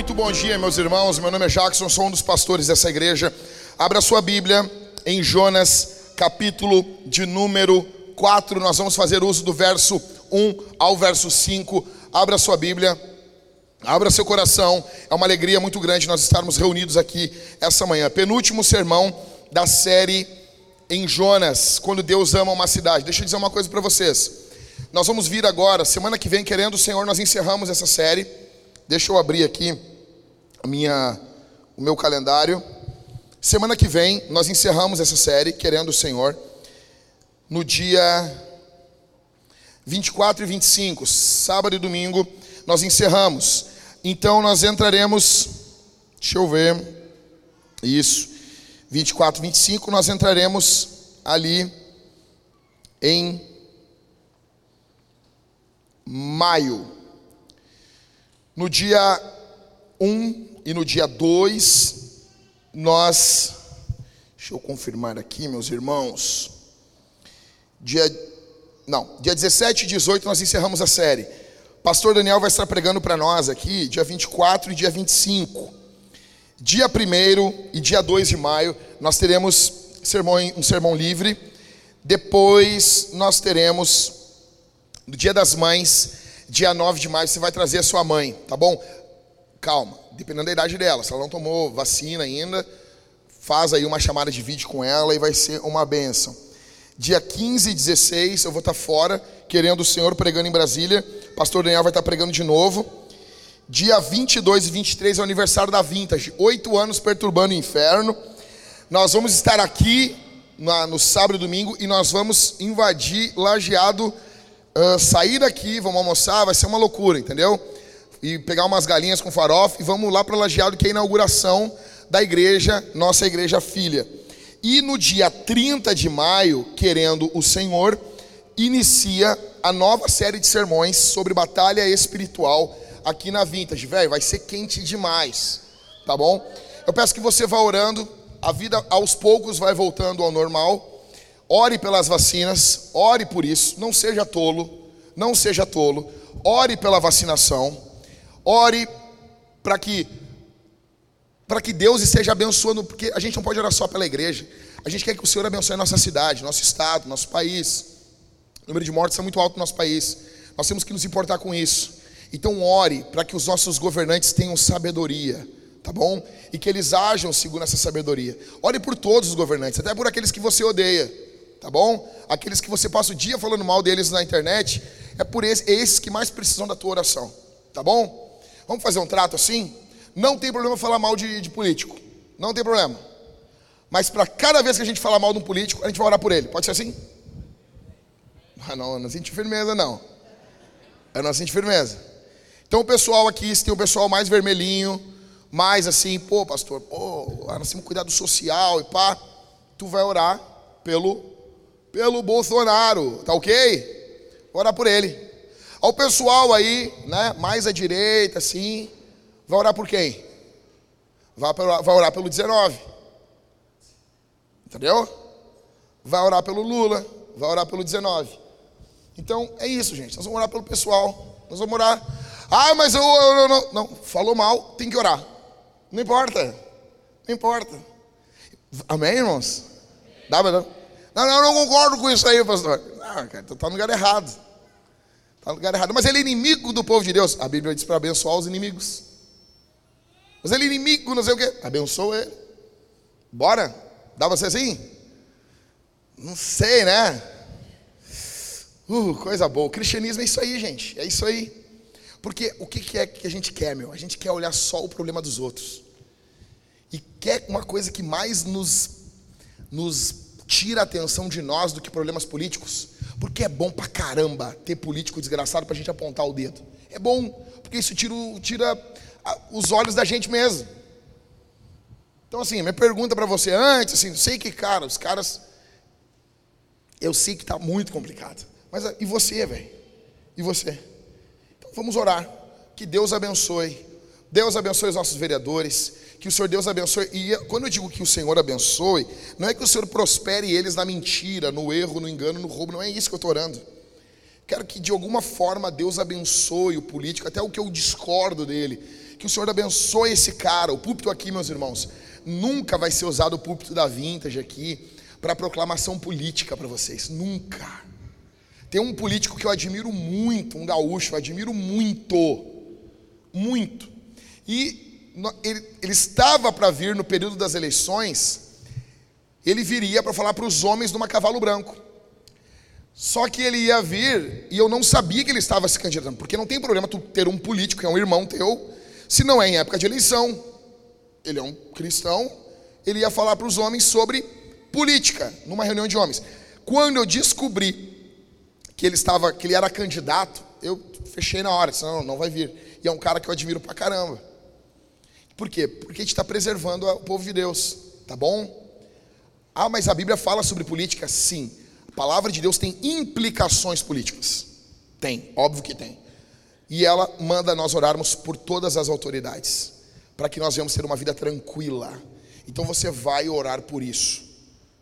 Muito bom dia, meus irmãos. Meu nome é Jackson, sou um dos pastores dessa igreja. Abra sua Bíblia em Jonas, capítulo de número 4. Nós vamos fazer uso do verso 1 ao verso 5. Abra sua Bíblia. Abra seu coração. É uma alegria muito grande nós estarmos reunidos aqui essa manhã. Penúltimo sermão da série em Jonas, quando Deus ama uma cidade. Deixa eu dizer uma coisa para vocês. Nós vamos vir agora, semana que vem, querendo o Senhor, nós encerramos essa série. Deixa eu abrir aqui minha, o meu calendário. Semana que vem nós encerramos essa série, querendo o Senhor, no dia 24 e 25, sábado e domingo, nós encerramos. Então nós entraremos, deixa eu ver, isso, 24 e 25, nós entraremos ali em maio. No dia 1 e no dia 2, nós. Deixa eu confirmar aqui, meus irmãos. Dia. Não, dia 17 e 18 nós encerramos a série. Pastor Daniel vai estar pregando para nós aqui, dia 24 e dia 25. Dia 1 e dia 2 de maio, nós teremos sermão, um sermão livre. Depois nós teremos, no dia das mães, dia 9 de maio você vai trazer a sua mãe, tá bom? Calma, dependendo da idade dela. Se ela não tomou vacina ainda, faz aí uma chamada de vídeo com ela e vai ser uma benção. Dia 15 e 16 eu vou estar fora, querendo o Senhor pregando em Brasília. Pastor Daniel vai estar pregando de novo. Dia 22 e 23 é o aniversário da Vintage. Oito anos perturbando o inferno. Nós vamos estar aqui no sábado e domingo e nós vamos invadir Lajeado uh, sair daqui, vamos almoçar, vai ser uma loucura, entendeu? E pegar umas galinhas com farofa e vamos lá para o Lajeado, que é a inauguração da igreja, nossa igreja filha. E no dia 30 de maio, querendo o Senhor, inicia a nova série de sermões sobre batalha espiritual aqui na Vintage. Velho, vai ser quente demais, tá bom? Eu peço que você vá orando, a vida aos poucos vai voltando ao normal. Ore pelas vacinas, ore por isso, não seja tolo, não seja tolo. Ore pela vacinação. Ore para que para que Deus esteja abençoando, porque a gente não pode orar só pela igreja. A gente quer que o Senhor abençoe a nossa cidade, nosso estado, nosso país. O número de mortes é muito alto no nosso país. Nós temos que nos importar com isso. Então ore para que os nossos governantes tenham sabedoria, tá bom? E que eles ajam segundo essa sabedoria. Ore por todos os governantes, até por aqueles que você odeia tá bom? Aqueles que você passa o dia falando mal deles na internet, é por esses, é esses que mais precisam da tua oração, tá bom? Vamos fazer um trato assim? Não tem problema falar mal de, de político, não tem problema. Mas para cada vez que a gente falar mal de um político, a gente vai orar por ele. Pode ser assim? Ah, não, não sente firmeza, não. Eu não sinto firmeza. Então o pessoal aqui, se tem o pessoal mais vermelhinho, mais assim, pô, pastor, pô, nós temos cuidado social e pá, tu vai orar pelo pelo Bolsonaro, tá ok? Orar por ele. Ao pessoal aí, né, mais à direita, assim, vai orar por quem? Vai, vai orar pelo 19. Entendeu? Vai orar pelo Lula, vai orar pelo 19. Então, é isso, gente. Nós vamos orar pelo pessoal. Nós vamos orar. Ah, mas eu, eu, eu não, não. Falou mal, tem que orar. Não importa. Não importa. Amém, irmãos? Dá. Não, não, eu não concordo com isso aí, pastor. Ah, cara, tu está no lugar errado. Está no lugar errado. Mas ele é inimigo do povo de Deus. A Bíblia diz para abençoar os inimigos. Mas ele é inimigo, não sei o quê. Abençoa ele. Bora? Dá você assim? Não sei, né? Uh, coisa boa. O cristianismo é isso aí, gente. É isso aí. Porque o que é que a gente quer, meu? A gente quer olhar só o problema dos outros. E quer uma coisa que mais nos, nos tira a atenção de nós do que problemas políticos. Porque é bom pra caramba ter político desgraçado pra gente apontar o dedo. É bom, porque isso tira, tira os olhos da gente mesmo. Então, assim, minha pergunta para você antes, assim, sei que, cara, os caras. Eu sei que está muito complicado. Mas e você, velho? E você? Então vamos orar. Que Deus abençoe. Deus abençoe os nossos vereadores que o Senhor Deus abençoe. E quando eu digo que o Senhor abençoe, não é que o Senhor prospere eles na mentira, no erro, no engano, no roubo, não é isso que eu estou orando. Quero que de alguma forma Deus abençoe o político, até o que eu discordo dele, Que o Senhor abençoe esse cara. O púlpito aqui, meus irmãos, nunca vai ser usado o púlpito da Vintage aqui para proclamação política para vocês. Nunca. Tem um político que eu admiro muito, um gaúcho, eu admiro muito. Muito. E ele, ele estava para vir no período das eleições, ele viria para falar para os homens numa cavalo branco. Só que ele ia vir e eu não sabia que ele estava se candidatando, porque não tem problema tu ter um político que é um irmão teu, se não é em época de eleição. Ele é um cristão, ele ia falar para os homens sobre política, numa reunião de homens. Quando eu descobri que ele estava, que ele era candidato, eu fechei na hora, disse, não, não vai vir. E é um cara que eu admiro pra caramba. Por quê? Porque a gente está preservando o povo de Deus, tá bom? Ah, mas a Bíblia fala sobre política? Sim. A palavra de Deus tem implicações políticas. Tem, óbvio que tem. E ela manda nós orarmos por todas as autoridades, para que nós venhamos ter uma vida tranquila. Então você vai orar por isso.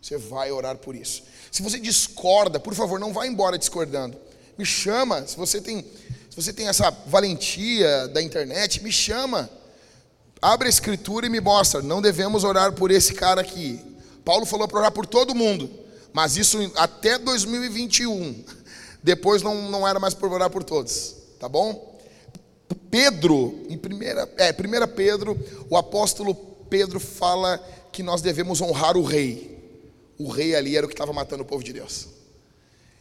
Você vai orar por isso. Se você discorda, por favor, não vá embora discordando. Me chama, se você tem, se você tem essa valentia da internet, me chama. Abre a escritura e me mostra. Não devemos orar por esse cara aqui. Paulo falou para orar por todo mundo, mas isso até 2021. Depois não, não era mais por orar por todos, tá bom? Pedro, em primeira, é, primeira Pedro, o apóstolo Pedro fala que nós devemos honrar o rei o rei ali era o que estava matando o povo de Deus.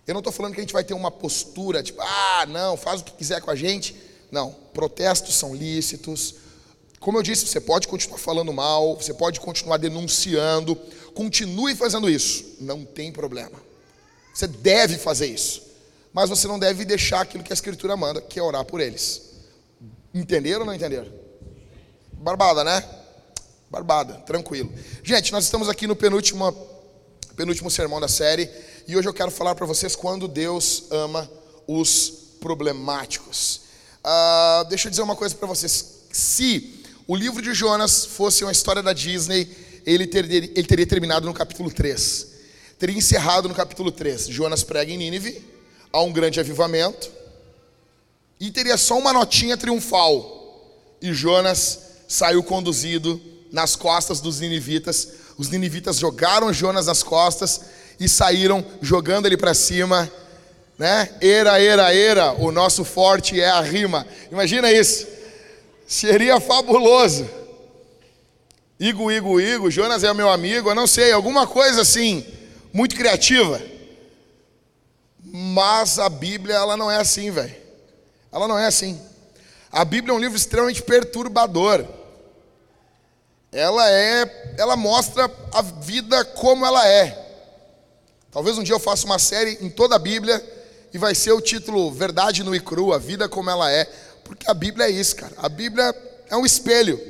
Eu não estou falando que a gente vai ter uma postura tipo, ah, não, faz o que quiser com a gente. Não, protestos são lícitos. Como eu disse, você pode continuar falando mal, você pode continuar denunciando, continue fazendo isso, não tem problema. Você deve fazer isso, mas você não deve deixar aquilo que a Escritura manda, que é orar por eles. Entenderam ou não entenderam? Barbada, né? Barbada, tranquilo. Gente, nós estamos aqui no penúltimo penúltimo sermão da série, e hoje eu quero falar para vocês quando Deus ama os problemáticos. Uh, deixa eu dizer uma coisa para vocês: se o livro de Jonas fosse uma história da Disney, ele teria, ele teria terminado no capítulo 3, teria encerrado no capítulo 3. Jonas prega em Nínive, há um grande avivamento, e teria só uma notinha triunfal, e Jonas saiu conduzido nas costas dos ninivitas os ninivitas jogaram Jonas nas costas e saíram jogando ele para cima, né? Era, era, era, o nosso forte é a rima. Imagina isso. Seria fabuloso. Igo, Igo, Igo, Jonas é meu amigo, eu não sei, alguma coisa assim, muito criativa. Mas a Bíblia, ela não é assim, velho. Ela não é assim. A Bíblia é um livro extremamente perturbador ela é, ela mostra a vida como ela é. Talvez um dia eu faça uma série em toda a Bíblia e vai ser o título Verdade no e cru, a vida como ela é, porque a Bíblia é isso, cara. A Bíblia é um espelho.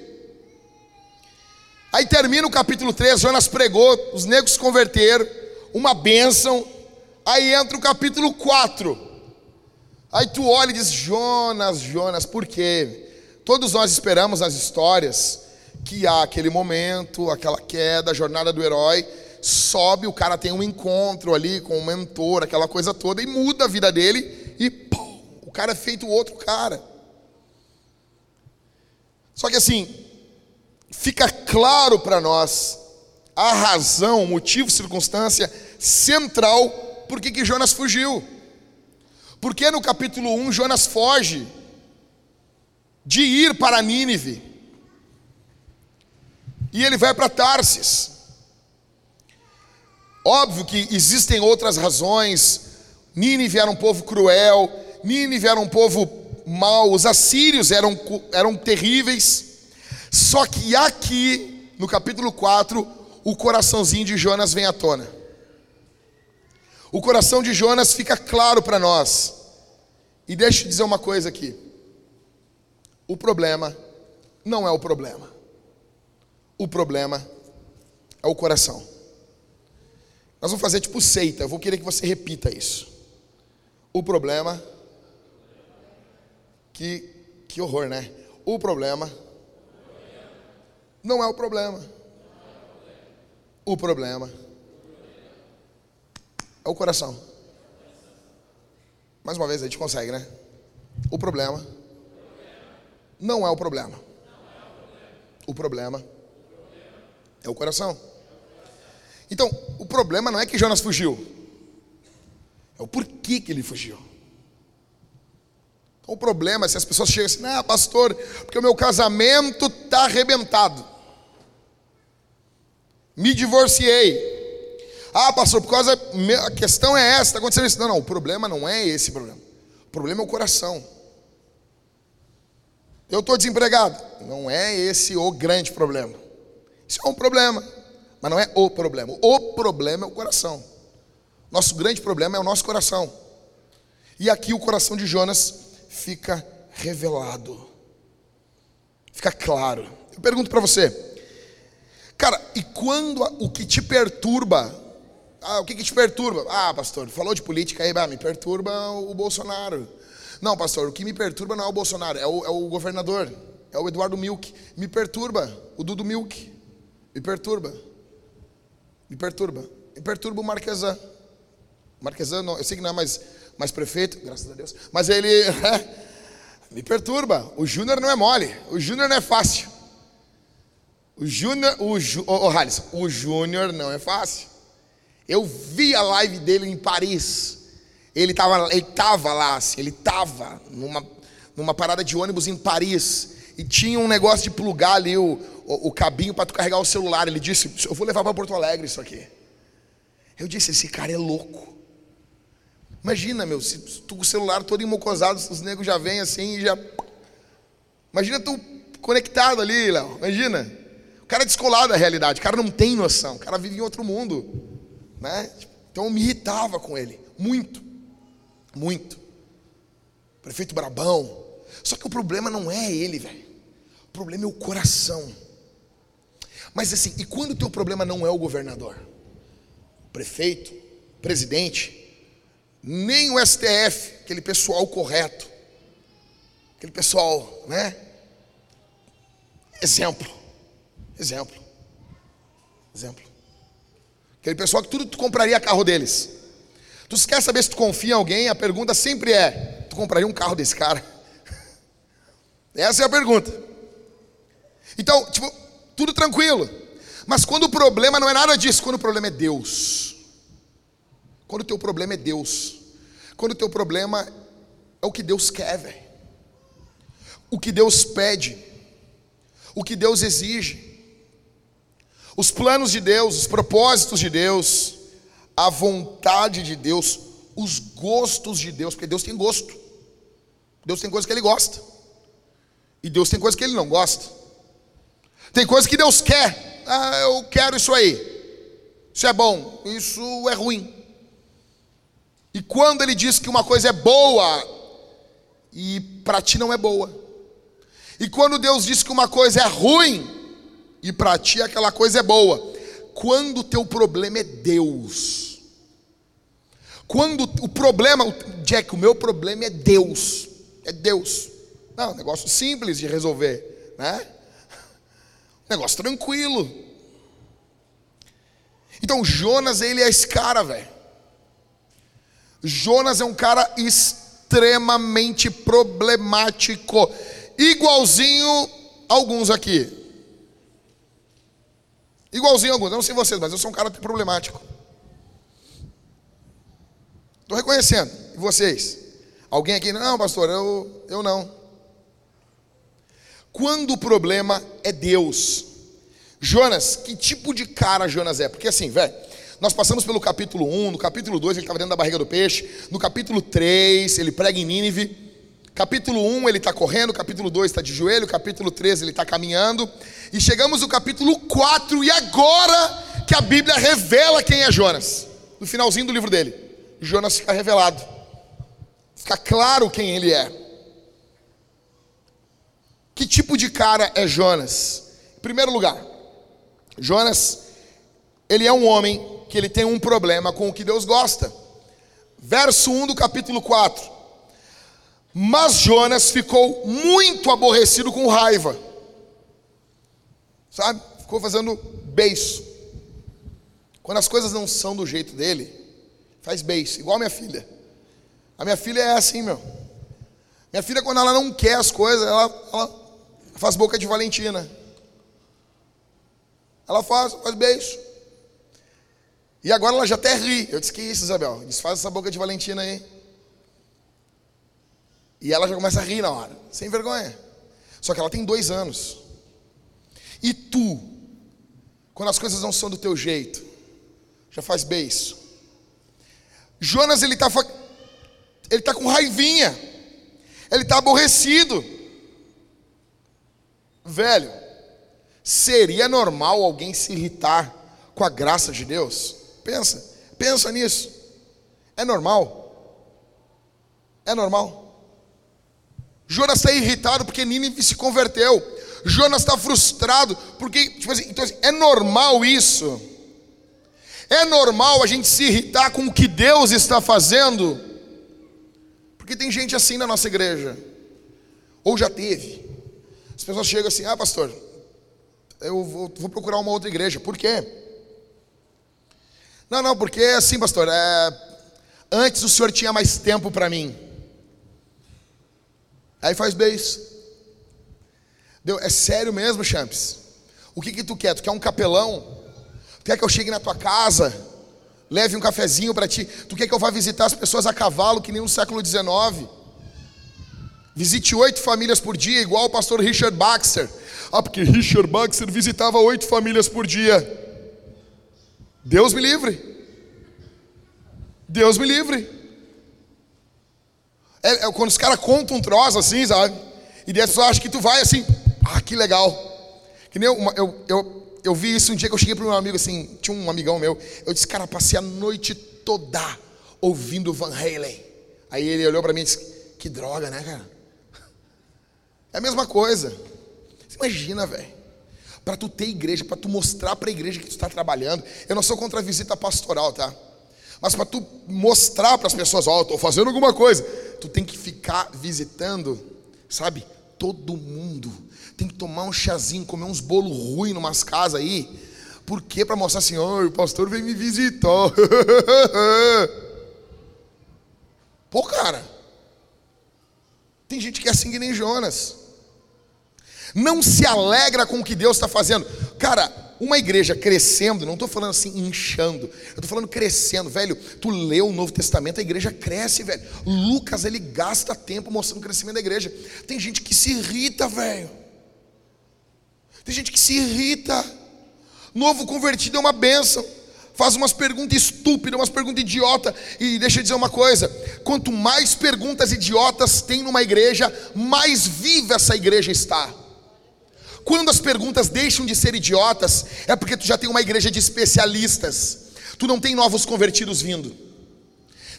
Aí termina o capítulo 3, Jonas pregou, os negros se converteram, uma bênção. Aí entra o capítulo 4. Aí tu olha e diz: Jonas, Jonas, por quê? Todos nós esperamos as histórias que há aquele momento, aquela queda, a jornada do herói, sobe, o cara tem um encontro ali com o mentor, aquela coisa toda, e muda a vida dele, e pum, o cara é feito outro cara. Só que assim, fica claro para nós a razão, motivo, circunstância central por que Jonas fugiu. Porque no capítulo 1 Jonas foge de ir para Nínive e ele vai para Tarsis. Óbvio que existem outras razões. Nínive era um povo cruel, Nínive era um povo mau, os assírios eram, eram terríveis. Só que aqui, no capítulo 4, o coraçãozinho de Jonas vem à tona. O coração de Jonas fica claro para nós. E deixa eu dizer uma coisa aqui. O problema não é o problema. O problema é o coração. Nós vamos fazer tipo seita, eu vou querer que você repita isso. O problema. Que, que horror, né? O problema não é o problema. O problema é o coração. Mais uma vez, a gente consegue, né? O problema não é o problema. O problema é o coração. Então, o problema não é que Jonas fugiu, é o porquê que ele fugiu. O problema é se as pessoas chegam assim, não, pastor, porque o meu casamento está arrebentado. Me divorciei. Ah, pastor, por causa. A questão é essa, está acontecendo isso. Não, não, o problema não é esse problema. O problema é o coração. Eu estou desempregado. Não é esse o grande problema. Isso é um problema, mas não é o problema. O problema é o coração. Nosso grande problema é o nosso coração. E aqui o coração de Jonas fica revelado. Fica claro. Eu pergunto para você, cara, e quando o que te perturba, ah, o que, que te perturba? Ah, pastor, falou de política aí, me perturba o Bolsonaro. Não, pastor, o que me perturba não é o Bolsonaro, é o, é o governador, é o Eduardo Milk. Me perturba o Dudu Milk. Me perturba. Me perturba. Me perturba o Marquesan. Marquesan, não, eu sei que não é mais, mais prefeito, graças a Deus, mas ele me perturba. O Júnior não é mole, o Júnior não é fácil. O Júnior, o, Ju, oh, oh, o Júnior não é fácil. Eu vi a live dele em Paris. Ele estava ele tava lá, assim, ele estava numa, numa parada de ônibus em Paris. E tinha um negócio de plugar ali o, o, o cabinho para tu carregar o celular. Ele disse: Eu vou levar para Porto Alegre isso aqui. Eu disse: Esse cara é louco. Imagina, meu, se tu com o celular todo emocosado, os negros já vêm assim e já. Imagina tu conectado ali, Léo. Imagina. O cara é descolado da realidade, o cara não tem noção, o cara vive em outro mundo. Né? Então eu me irritava com ele, muito. Muito. Prefeito Brabão. Só que o problema não é ele, velho. O problema é o coração. Mas assim, e quando o teu problema não é o governador? Prefeito, presidente, nem o STF, aquele pessoal correto. Aquele pessoal, né? Exemplo. Exemplo. Exemplo. Aquele pessoal que tudo tu compraria carro deles. Tu quer saber se tu confia em alguém? A pergunta sempre é: tu compraria um carro desse cara? Essa é a pergunta. Então, tipo, tudo tranquilo. Mas quando o problema não é nada disso, quando o problema é Deus. Quando o teu problema é Deus. Quando o teu problema é o que Deus quer, velho. O que Deus pede. O que Deus exige. Os planos de Deus, os propósitos de Deus a vontade de Deus, os gostos de Deus, porque Deus tem gosto. Deus tem coisas que Ele gosta. E Deus tem coisas que Ele não gosta. Tem coisas que Deus quer. Ah, eu quero isso aí. Isso é bom, isso é ruim. E quando Ele diz que uma coisa é boa, e para ti não é boa. E quando Deus diz que uma coisa é ruim, e para ti aquela coisa é boa. Quando o teu problema é Deus quando o problema, Jack, o meu problema é Deus. É Deus. Não, negócio simples de resolver, né? Negócio tranquilo. Então Jonas, ele é esse cara, velho. Jonas é um cara extremamente problemático, igualzinho alguns aqui. Igualzinho alguns, eu não sei vocês, mas eu sou um cara problemático. Estou reconhecendo. E vocês? Alguém aqui? Não, pastor, eu, eu não. Quando o problema é Deus. Jonas, que tipo de cara Jonas é? Porque assim, velho, nós passamos pelo capítulo 1, no capítulo 2 ele estava dentro da barriga do peixe, no capítulo 3 ele prega em Nínive, capítulo 1 ele está correndo, capítulo 2 está de joelho, capítulo 3 ele está caminhando, e chegamos no capítulo 4, e agora que a Bíblia revela quem é Jonas, no finalzinho do livro dele. Jonas fica revelado. Fica claro quem ele é. Que tipo de cara é Jonas? Em primeiro lugar, Jonas, ele é um homem que ele tem um problema com o que Deus gosta. Verso 1 do capítulo 4. Mas Jonas ficou muito aborrecido com raiva. Sabe? Ficou fazendo beiço. Quando as coisas não são do jeito dele, Faz beijo, igual a minha filha. A minha filha é assim, meu. Minha filha, quando ela não quer as coisas, ela, ela faz boca de Valentina. Ela faz, faz beijo. E agora ela já até ri. Eu disse, que isso, Isabel? Desfaz essa boca de Valentina aí. E ela já começa a rir na hora, sem vergonha. Só que ela tem dois anos. E tu, quando as coisas não são do teu jeito, já faz beijo. Jonas, ele está ele tá com raivinha. Ele está aborrecido. Velho, seria normal alguém se irritar com a graça de Deus? Pensa, pensa nisso. É normal? É normal? Jonas está irritado porque Nínive se converteu. Jonas está frustrado porque, tipo assim, então, assim, é normal isso. É normal a gente se irritar com o que Deus está fazendo. Porque tem gente assim na nossa igreja. Ou já teve. As pessoas chegam assim: ah, pastor, eu vou, vou procurar uma outra igreja. Por quê? Não, não, porque assim, pastor, é, antes o senhor tinha mais tempo para mim. Aí faz beijo. Deu, é sério mesmo, Champs? O que que tu quer? Tu quer um capelão? Tu quer que eu chegue na tua casa? Leve um cafezinho para ti? Tu quer que eu vá visitar as pessoas a cavalo que nem no século XIX? Visite oito famílias por dia, igual o pastor Richard Baxter. Ah, porque Richard Baxter visitava oito famílias por dia. Deus me livre. Deus me livre. É, é quando os caras contam um troço assim, sabe? E daí as pessoas que tu vai assim, ah, que legal. Que nem uma, eu, eu, eu vi isso um dia que eu cheguei para um amigo assim, tinha um amigão meu, eu disse, cara, passei a noite toda ouvindo Van Halen. Aí ele olhou para mim e disse, que droga, né, cara? É a mesma coisa. Você imagina, velho. Para tu ter igreja, para tu mostrar para a igreja que tu está trabalhando. Eu não sou contra a visita pastoral, tá? Mas para tu mostrar para as pessoas, ó, oh, estou fazendo alguma coisa, tu tem que ficar visitando, sabe? Todo mundo. Tem que tomar um chazinho, comer uns bolos ruins numas casas aí. Por quê? Para mostrar assim, oh, o pastor vem me visitar. Pô, cara. Tem gente que é assim que nem Jonas. Não se alegra com o que Deus está fazendo. Cara, uma igreja crescendo, não estou falando assim inchando, eu estou falando crescendo, velho. Tu lê o Novo Testamento, a igreja cresce, velho. Lucas ele gasta tempo mostrando o crescimento da igreja. Tem gente que se irrita, velho. Tem gente que se irrita. Novo convertido é uma benção. Faz umas perguntas estúpidas, umas perguntas idiota. E deixa eu dizer uma coisa: quanto mais perguntas idiotas tem numa igreja, mais viva essa igreja está. Quando as perguntas deixam de ser idiotas, é porque tu já tem uma igreja de especialistas. Tu não tem novos convertidos vindo.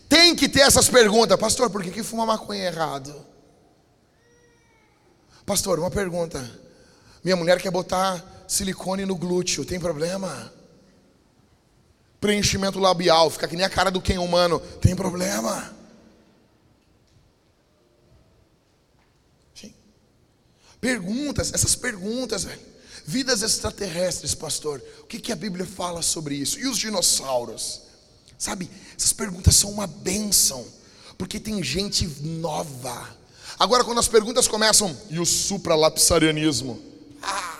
Tem que ter essas perguntas. Pastor, por que, que fuma maconha errado? Pastor, uma pergunta. Minha mulher quer botar silicone no glúteo, tem problema? Preenchimento labial, fica que nem a cara do quem humano, tem problema? Perguntas, essas perguntas, velho. Vidas extraterrestres, pastor. O que, que a Bíblia fala sobre isso? E os dinossauros? Sabe, essas perguntas são uma bênção, porque tem gente nova. Agora, quando as perguntas começam, e o supralapsarianismo? Ah.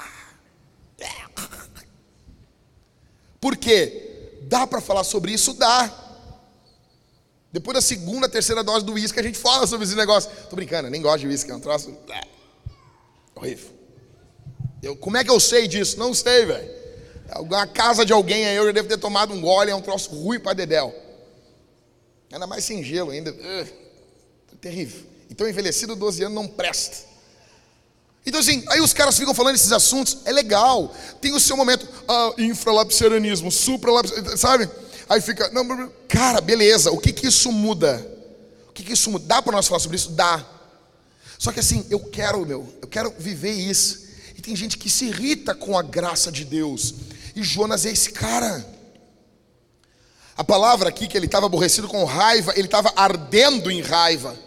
Por quê? Dá para falar sobre isso? Dá. Depois da segunda, terceira dose do uísque, a gente fala sobre esse negócio. Tô brincando, nem gosto de uísque, é um troço. Horrível. Eu, como é que eu sei disso? Não sei, velho. A casa de alguém aí eu já devo ter tomado um gole, é um troço ruim para dedéu. Ainda mais sem gelo ainda. Uh, terrível. Então envelhecido 12 anos não presta. Então assim, aí os caras ficam falando esses assuntos, é legal. Tem o seu momento, ah, infralapsarianismo, supralapsarianismo, sabe? Aí fica, não, cara, beleza. O que que isso muda? O que que isso muda? Dá para nós falar sobre isso? Dá. Só que assim, eu quero, meu, eu quero viver isso. E tem gente que se irrita com a graça de Deus. E Jonas é esse cara. A palavra aqui que ele estava aborrecido com raiva, ele estava ardendo em raiva.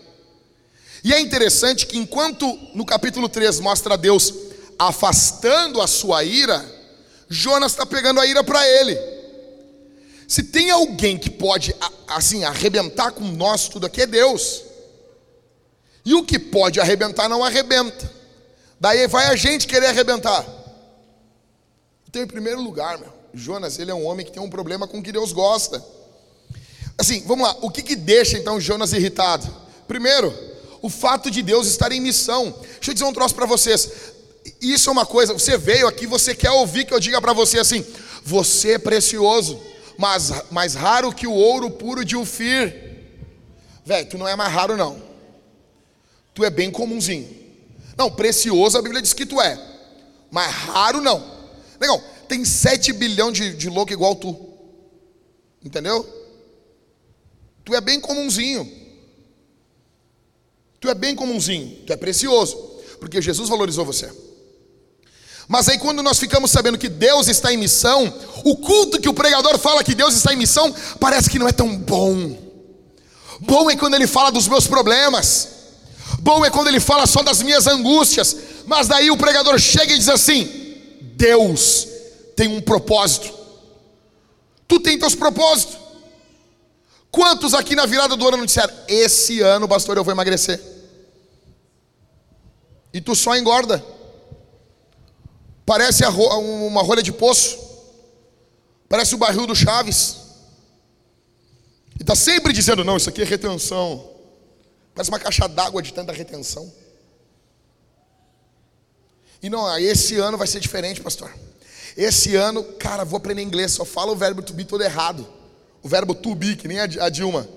E é interessante que enquanto no capítulo 3 mostra Deus afastando a sua ira, Jonas está pegando a ira para ele. Se tem alguém que pode assim arrebentar com nós tudo aqui é Deus. E o que pode arrebentar não arrebenta. Daí vai a gente querer arrebentar. Então, em primeiro lugar, meu, Jonas, ele é um homem que tem um problema com o que Deus gosta. Assim, vamos lá, o que, que deixa então Jonas irritado? Primeiro, o fato de Deus estar em missão. Deixa eu dizer um troço para vocês. Isso é uma coisa, você veio aqui, você quer ouvir que eu diga para você assim: você é precioso, mas mais raro que o ouro puro de Ufir. Velho, tu não é mais raro, não. Tu é bem comumzinho. Não, precioso a Bíblia diz que tu é. Mas raro não. Legal, tem 7 bilhão de, de louco igual tu. Entendeu? Tu é bem comumzinho. Tu é bem comumzinho. Tu é precioso. Porque Jesus valorizou você. Mas aí, quando nós ficamos sabendo que Deus está em missão, o culto que o pregador fala que Deus está em missão, parece que não é tão bom. Bom é quando ele fala dos meus problemas. Bom é quando ele fala só das minhas angústias. Mas daí o pregador chega e diz assim: Deus tem um propósito. Tu tem teus propósitos. Quantos aqui na virada do ano disseram: Esse ano, pastor, eu vou emagrecer? E tu só engorda. Parece uma rolha de poço. Parece o barril do Chaves. E está sempre dizendo: não, isso aqui é retenção. Parece uma caixa d'água de tanta retenção. E não, esse ano vai ser diferente, pastor. Esse ano, cara, vou aprender inglês, só fala o verbo to be todo errado. O verbo to be, que nem a Dilma.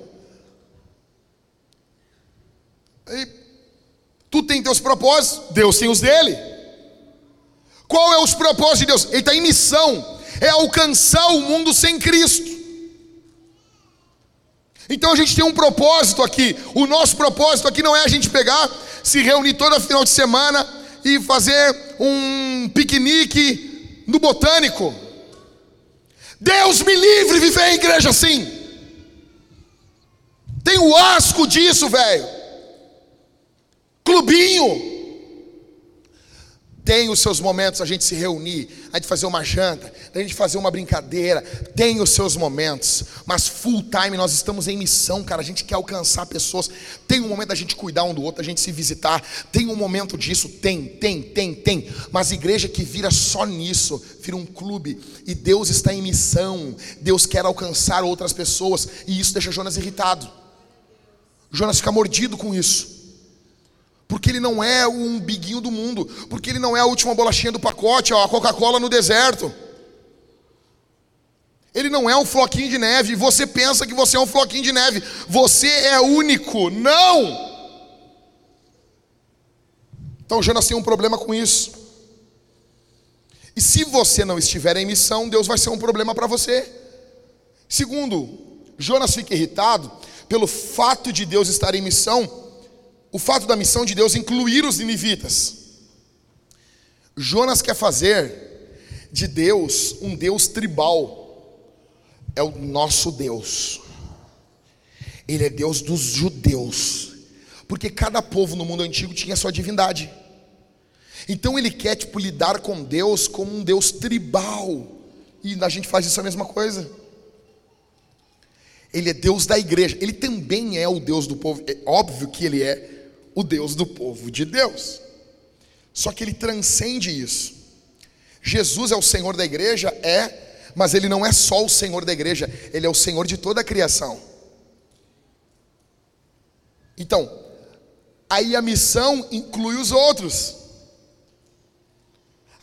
E tu tem teus propósitos, Deus tem os dele. Qual é os propósitos de Deus? Ele está em missão, é alcançar o mundo sem Cristo. Então a gente tem um propósito aqui. O nosso propósito aqui não é a gente pegar, se reunir toda final de semana e fazer um piquenique no botânico. Deus me livre viver em igreja assim. Tem o asco disso, velho. Clubinho. Tem os seus momentos a gente se reunir, a gente fazer uma janta, a gente fazer uma brincadeira. Tem os seus momentos, mas full time nós estamos em missão, cara. A gente quer alcançar pessoas. Tem um momento da gente cuidar um do outro, a gente se visitar. Tem um momento disso, tem, tem, tem, tem. Mas igreja que vira só nisso, vira um clube. E Deus está em missão. Deus quer alcançar outras pessoas. E isso deixa Jonas irritado. Jonas fica mordido com isso. Porque ele não é o umbiguinho do mundo, porque ele não é a última bolachinha do pacote, a Coca-Cola no deserto. Ele não é um floquinho de neve, você pensa que você é um floquinho de neve. Você é único. Não! Então Jonas tem um problema com isso. E se você não estiver em missão, Deus vai ser um problema para você. Segundo, Jonas fica irritado pelo fato de Deus estar em missão o fato da missão de Deus incluir os ninivitas. Jonas quer fazer de Deus um Deus tribal. É o nosso Deus. Ele é Deus dos judeus. Porque cada povo no mundo antigo tinha sua divindade. Então ele quer tipo lidar com Deus como um Deus tribal. E a gente faz isso a mesma coisa. Ele é Deus da igreja. Ele também é o Deus do povo. É óbvio que ele é o Deus do povo de Deus. Só que ele transcende isso. Jesus é o Senhor da igreja? É, mas ele não é só o Senhor da igreja, ele é o Senhor de toda a criação. Então, aí a missão inclui os outros.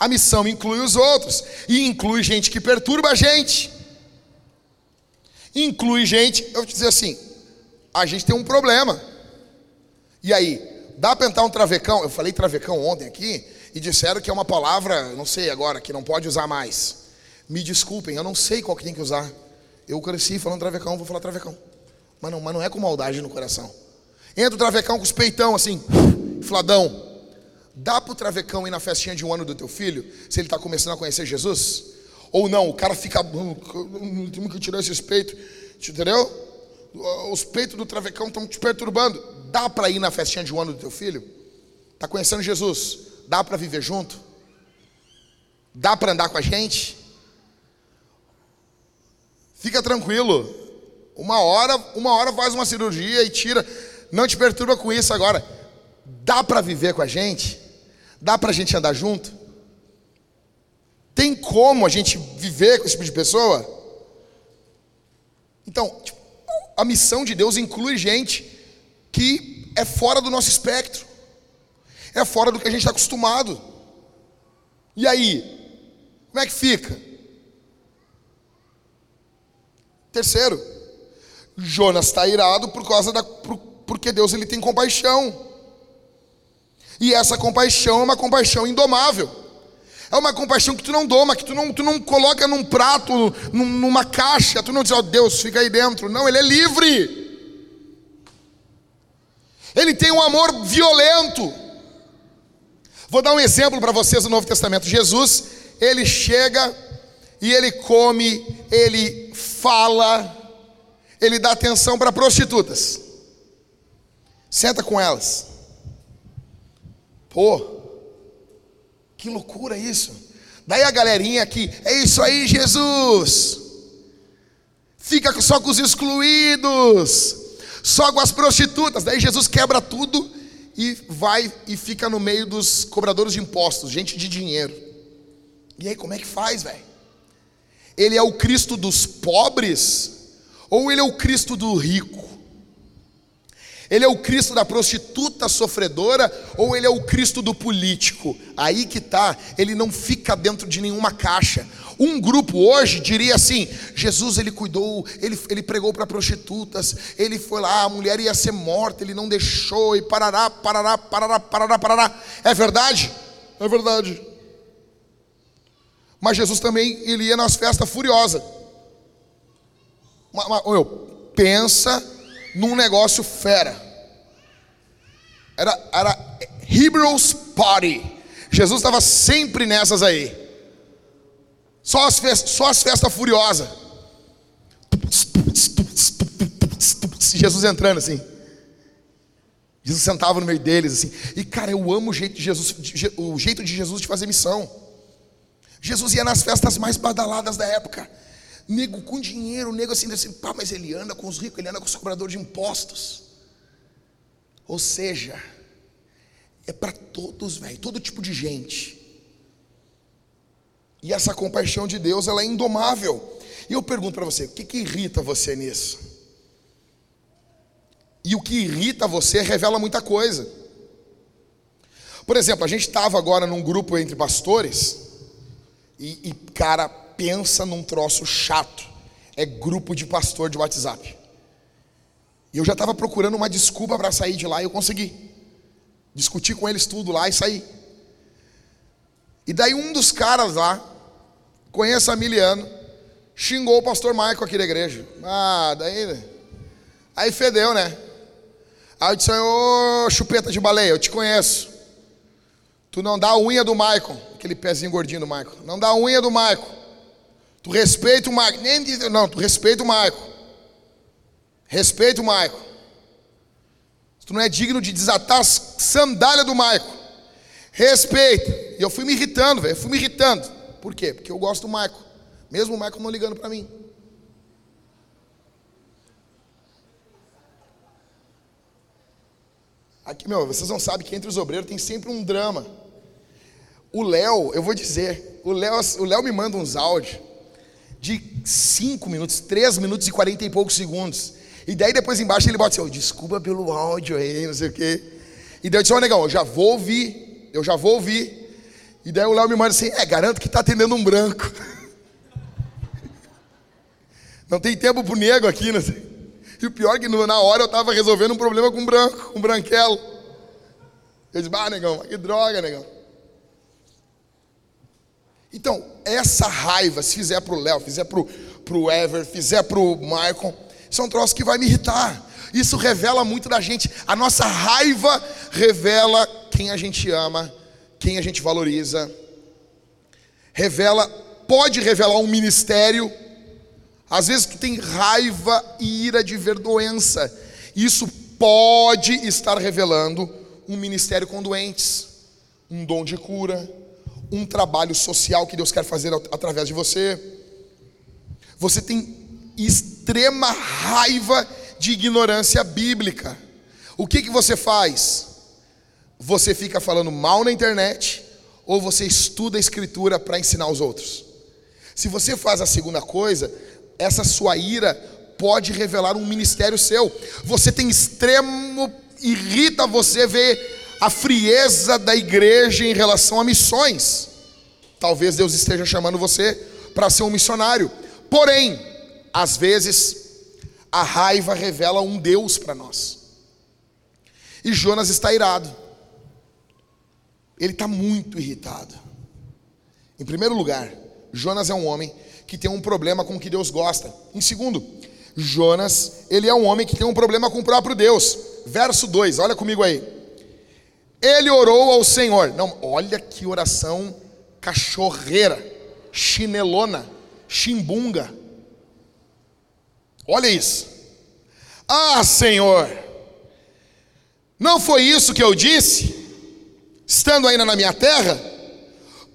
A missão inclui os outros, e inclui gente que perturba a gente. Inclui gente, eu vou te dizer assim, a gente tem um problema. E aí, dá para entrar um travecão? Eu falei travecão ontem aqui e disseram que é uma palavra, não sei agora, que não pode usar mais. Me desculpem, eu não sei qual que tem que usar. Eu cresci falando travecão, vou falar travecão. Mas não, mas não é com maldade no coração. Entra o travecão com os peitão assim, fladão. Dá para o travecão ir na festinha de um ano do teu filho, se ele está começando a conhecer Jesus? Ou não, o cara fica, temos que tirar esses peitos, entendeu? Os peitos do travecão estão te perturbando. Dá para ir na festinha de um ano do teu filho? Está conhecendo Jesus? Dá para viver junto? Dá para andar com a gente? Fica tranquilo. Uma hora, uma hora faz uma cirurgia e tira. Não te perturba com isso agora. Dá para viver com a gente? Dá para a gente andar junto? Tem como a gente viver com esse tipo de pessoa? Então, tipo, a missão de Deus inclui gente que é fora do nosso espectro, é fora do que a gente está acostumado. E aí, como é que fica? Terceiro, Jonas está irado por causa da, por, porque Deus ele tem compaixão. E essa compaixão é uma compaixão indomável. É uma compaixão que tu não doma, que tu não, tu não coloca num prato, numa caixa, tu não diz, ó oh, Deus, fica aí dentro. Não, ele é livre. Ele tem um amor violento. Vou dar um exemplo para vocês do Novo Testamento. Jesus, ele chega e ele come, ele fala, ele dá atenção para prostitutas. Senta com elas. Pô, que loucura isso. Daí a galerinha aqui, é isso aí, Jesus. Fica só com os excluídos, só com as prostitutas. Daí Jesus quebra tudo e vai e fica no meio dos cobradores de impostos, gente de dinheiro. E aí, como é que faz, velho? Ele é o Cristo dos pobres ou ele é o Cristo do rico? Ele é o Cristo da prostituta sofredora ou ele é o Cristo do político? Aí que tá, ele não fica dentro de nenhuma caixa. Um grupo hoje diria assim: Jesus ele cuidou, ele, ele pregou para prostitutas, ele foi lá, a mulher ia ser morta, ele não deixou, e parará, parará, parará, parará, parará. É verdade? É verdade. Mas Jesus também ele ia nas festas furiosa. Pensa num negócio fera. Era, era Hebrews Party. Jesus estava sempre nessas aí. Só as, festas, só as festas furiosas. Jesus entrando assim. Jesus sentava no meio deles assim. E cara, eu amo o jeito de Jesus, o jeito de Jesus de fazer missão. Jesus ia nas festas mais badaladas da época. Nego com dinheiro, nego assim, assim, pá, mas ele anda com os ricos, ele anda com os cobradores de impostos. Ou seja, é para todos, velho, todo tipo de gente. E essa compaixão de Deus, ela é indomável. E eu pergunto para você, o que, que irrita você nisso? E o que irrita você revela muita coisa. Por exemplo, a gente estava agora num grupo entre pastores, e, e cara, pensa num troço chato. É grupo de pastor de WhatsApp. E eu já estava procurando uma desculpa para sair de lá e eu consegui. Discuti com eles tudo lá e saí. E daí um dos caras lá, conhece a Miliano, xingou o pastor Michael aqui da igreja. Ah, daí. Aí fedeu, né? Aí eu disse, ô chupeta de baleia, eu te conheço. Tu não dá a unha do Michael, aquele pezinho gordinho do Michael. Não dá a unha do Michael. Tu respeita o Maico. Nem diz, não, tu respeita o Maico. Respeita o Maico. Tu não é digno de desatar a sandália do Maico. Respeita. E eu fui me irritando, velho. Fui me irritando. Por quê? Porque eu gosto do Maico. Mesmo o Maico não ligando para mim. Aqui, meu, vocês não sabem que entre os obreiros tem sempre um drama. O Léo, eu vou dizer, o Léo, o Léo me manda uns áudios de 5 minutos, 3 minutos e 40 e poucos segundos. E daí depois embaixo ele bota assim, oh, desculpa pelo áudio aí, não sei o quê. E daí eu disse, ó oh, negão, eu já vou ouvir, eu já vou ouvir. E daí o Léo me manda assim, é, garanto que está atendendo um branco. Não tem tempo pro nego aqui, né? E o pior é que na hora eu estava resolvendo um problema com um branco, um branquelo. Eu disse, ah, negão, que droga, negão. Então, essa raiva, se fizer para o Léo, fizer para o Ever, fizer para o Michael, isso é um troço que vai me irritar. Isso revela muito da gente. A nossa raiva revela quem a gente ama, quem a gente valoriza. Revela, pode revelar um ministério. Às vezes tu tem raiva e ira de ver doença. Isso pode estar revelando um ministério com doentes, um dom de cura um trabalho social que Deus quer fazer através de você. Você tem extrema raiva de ignorância bíblica. O que, que você faz? Você fica falando mal na internet, ou você estuda a escritura para ensinar os outros? Se você faz a segunda coisa, essa sua ira pode revelar um ministério seu. Você tem extremo irrita você ver a frieza da igreja em relação a missões. Talvez Deus esteja chamando você para ser um missionário. Porém, às vezes a raiva revela um Deus para nós. E Jonas está irado. Ele está muito irritado. Em primeiro lugar, Jonas é um homem que tem um problema com o que Deus gosta. Em segundo, Jonas, ele é um homem que tem um problema com o próprio Deus. Verso 2, olha comigo aí. Ele orou ao Senhor. Não, olha que oração cachorreira, chinelona, chimbunga. Olha isso. Ah, Senhor, não foi isso que eu disse, estando ainda na minha terra?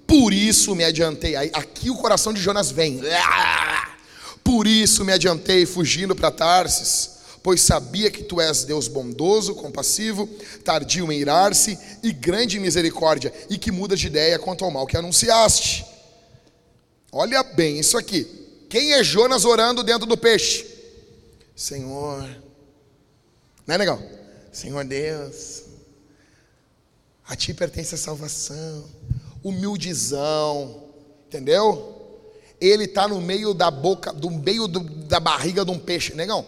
Por isso me adiantei. Aqui o coração de Jonas vem. Por isso me adiantei, fugindo para Tarsis, pois sabia que tu és Deus bondoso, compassivo, tardio em irar-se e grande em misericórdia, e que muda de ideia quanto ao mal que anunciaste. Olha bem isso aqui. Quem é Jonas orando dentro do peixe? Senhor. Não é legal? Senhor Deus, a ti pertence a salvação. Humildizão, entendeu? ele está no meio da boca, do meio do, da barriga de um peixe, negão.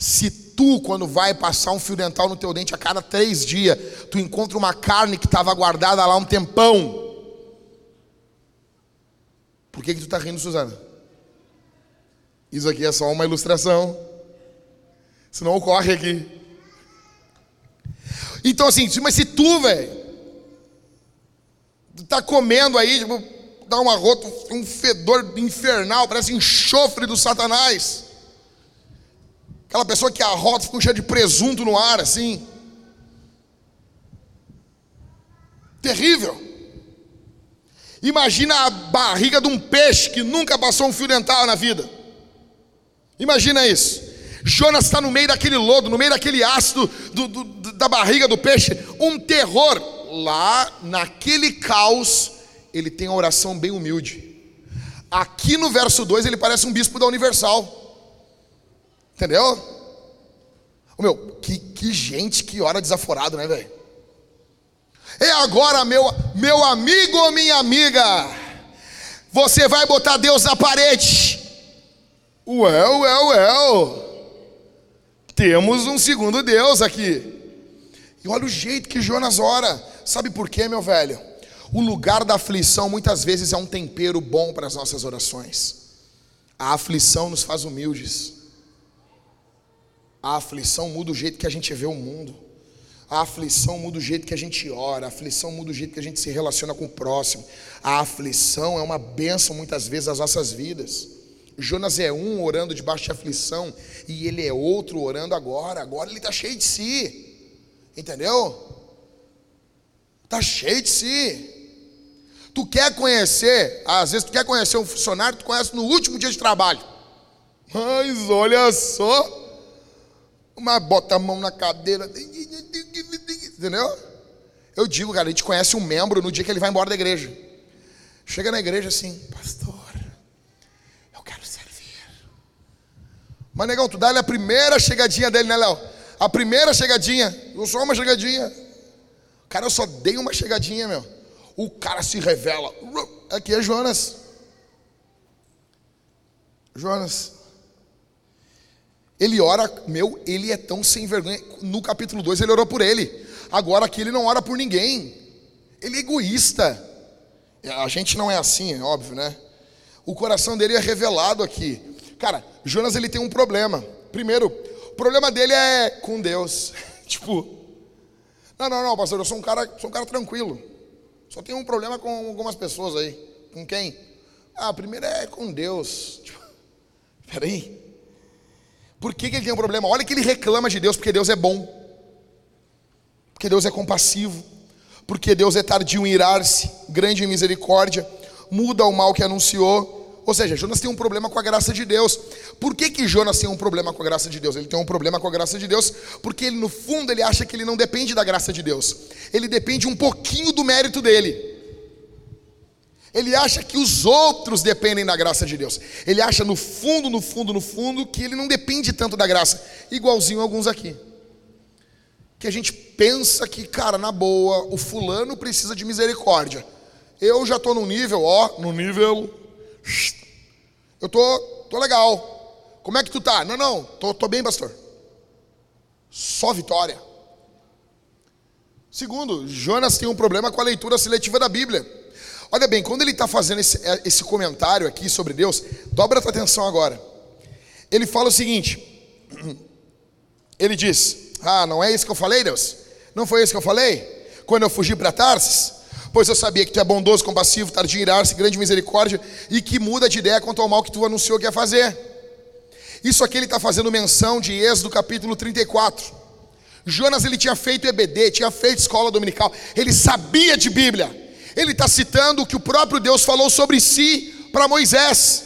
Se tu, quando vai passar um fio dental no teu dente a cada três dias, tu encontra uma carne que estava guardada lá um tempão, por que que tu está rindo, Suzana? Isso aqui é só uma ilustração. Senão ocorre aqui. Então assim, mas se tu, velho, tá comendo aí, tipo, dá um arroto, um fedor infernal, parece enxofre do Satanás. Aquela pessoa que arrota, fica um cheio de presunto no ar, assim. Terrível. Imagina a barriga de um peixe que nunca passou um fio dental na vida. Imagina isso. Jonas está no meio daquele lodo, no meio daquele ácido do, do, da barriga do peixe. Um terror. Lá, naquele caos, ele tem uma oração bem humilde. Aqui no verso 2 ele parece um bispo da Universal. Entendeu? O meu, que, que gente que ora desaforado, né, velho? É agora, meu, meu amigo ou minha amiga, você vai botar Deus na parede. Ué, ué, ué. Temos um segundo Deus aqui. E olha o jeito que Jonas ora. Sabe por quê, meu velho? O lugar da aflição muitas vezes é um tempero bom para as nossas orações. A aflição nos faz humildes. A aflição muda o jeito que a gente vê o mundo. A aflição muda o jeito que a gente ora. A aflição muda o jeito que a gente se relaciona com o próximo. A aflição é uma bênção muitas vezes às nossas vidas. Jonas é um orando debaixo de aflição e ele é outro orando agora. Agora ele está cheio de si. Entendeu? Está cheio de si. Tu quer conhecer, às vezes tu quer conhecer um funcionário, tu conhece no último dia de trabalho. Mas olha só, mas bota a mão na cadeira, entendeu? Eu digo, cara, a gente conhece um membro no dia que ele vai embora da igreja. Chega na igreja assim, pastor, eu quero servir. Mas negão, tu dá-lhe a primeira chegadinha dele, né, Léo? A primeira chegadinha, eu só uma chegadinha. Cara, eu só dei uma chegadinha, meu o cara se revela. Aqui é Jonas. Jonas. Ele ora, meu, ele é tão sem vergonha. No capítulo 2 ele orou por ele. Agora aqui ele não ora por ninguém. Ele é egoísta. A gente não é assim, é óbvio, né? O coração dele é revelado aqui. Cara, Jonas ele tem um problema. Primeiro, o problema dele é com Deus. tipo, não, não, não, pastor, eu sou um cara, sou um cara tranquilo. Só tem um problema com algumas pessoas aí. Com quem? Ah, primeiro é com Deus. Tipo, peraí. Por que, que ele tem um problema? Olha que ele reclama de Deus, porque Deus é bom. Porque Deus é compassivo. Porque Deus é tardio em irar-se, grande em misericórdia, muda o mal que anunciou ou seja, Jonas tem um problema com a graça de Deus. Por que, que Jonas tem um problema com a graça de Deus? Ele tem um problema com a graça de Deus porque ele, no fundo, ele acha que ele não depende da graça de Deus. Ele depende um pouquinho do mérito dele. Ele acha que os outros dependem da graça de Deus. Ele acha no fundo, no fundo, no fundo, que ele não depende tanto da graça. Igualzinho alguns aqui. Que a gente pensa que, cara, na boa, o fulano precisa de misericórdia. Eu já estou no nível, ó, no nível. Eu tô, tô legal. Como é que tu tá? Não, não, tô, tô bem, pastor. Só vitória. Segundo, Jonas tem um problema com a leitura seletiva da Bíblia. Olha bem, quando ele está fazendo esse, é, esse comentário aqui sobre Deus, dobra a tua atenção agora. Ele fala o seguinte: ele diz, Ah, não é isso que eu falei, Deus? Não foi isso que eu falei? Quando eu fugi para Tarsis? Pois eu sabia que tu é bondoso, compassivo, tardio, irar-se, grande misericórdia e que muda de ideia quanto ao mal que tu anunciou que ia fazer. Isso aqui ele está fazendo menção de Êxodo capítulo 34. Jonas ele tinha feito EBD, tinha feito escola dominical, ele sabia de Bíblia. Ele está citando o que o próprio Deus falou sobre si para Moisés.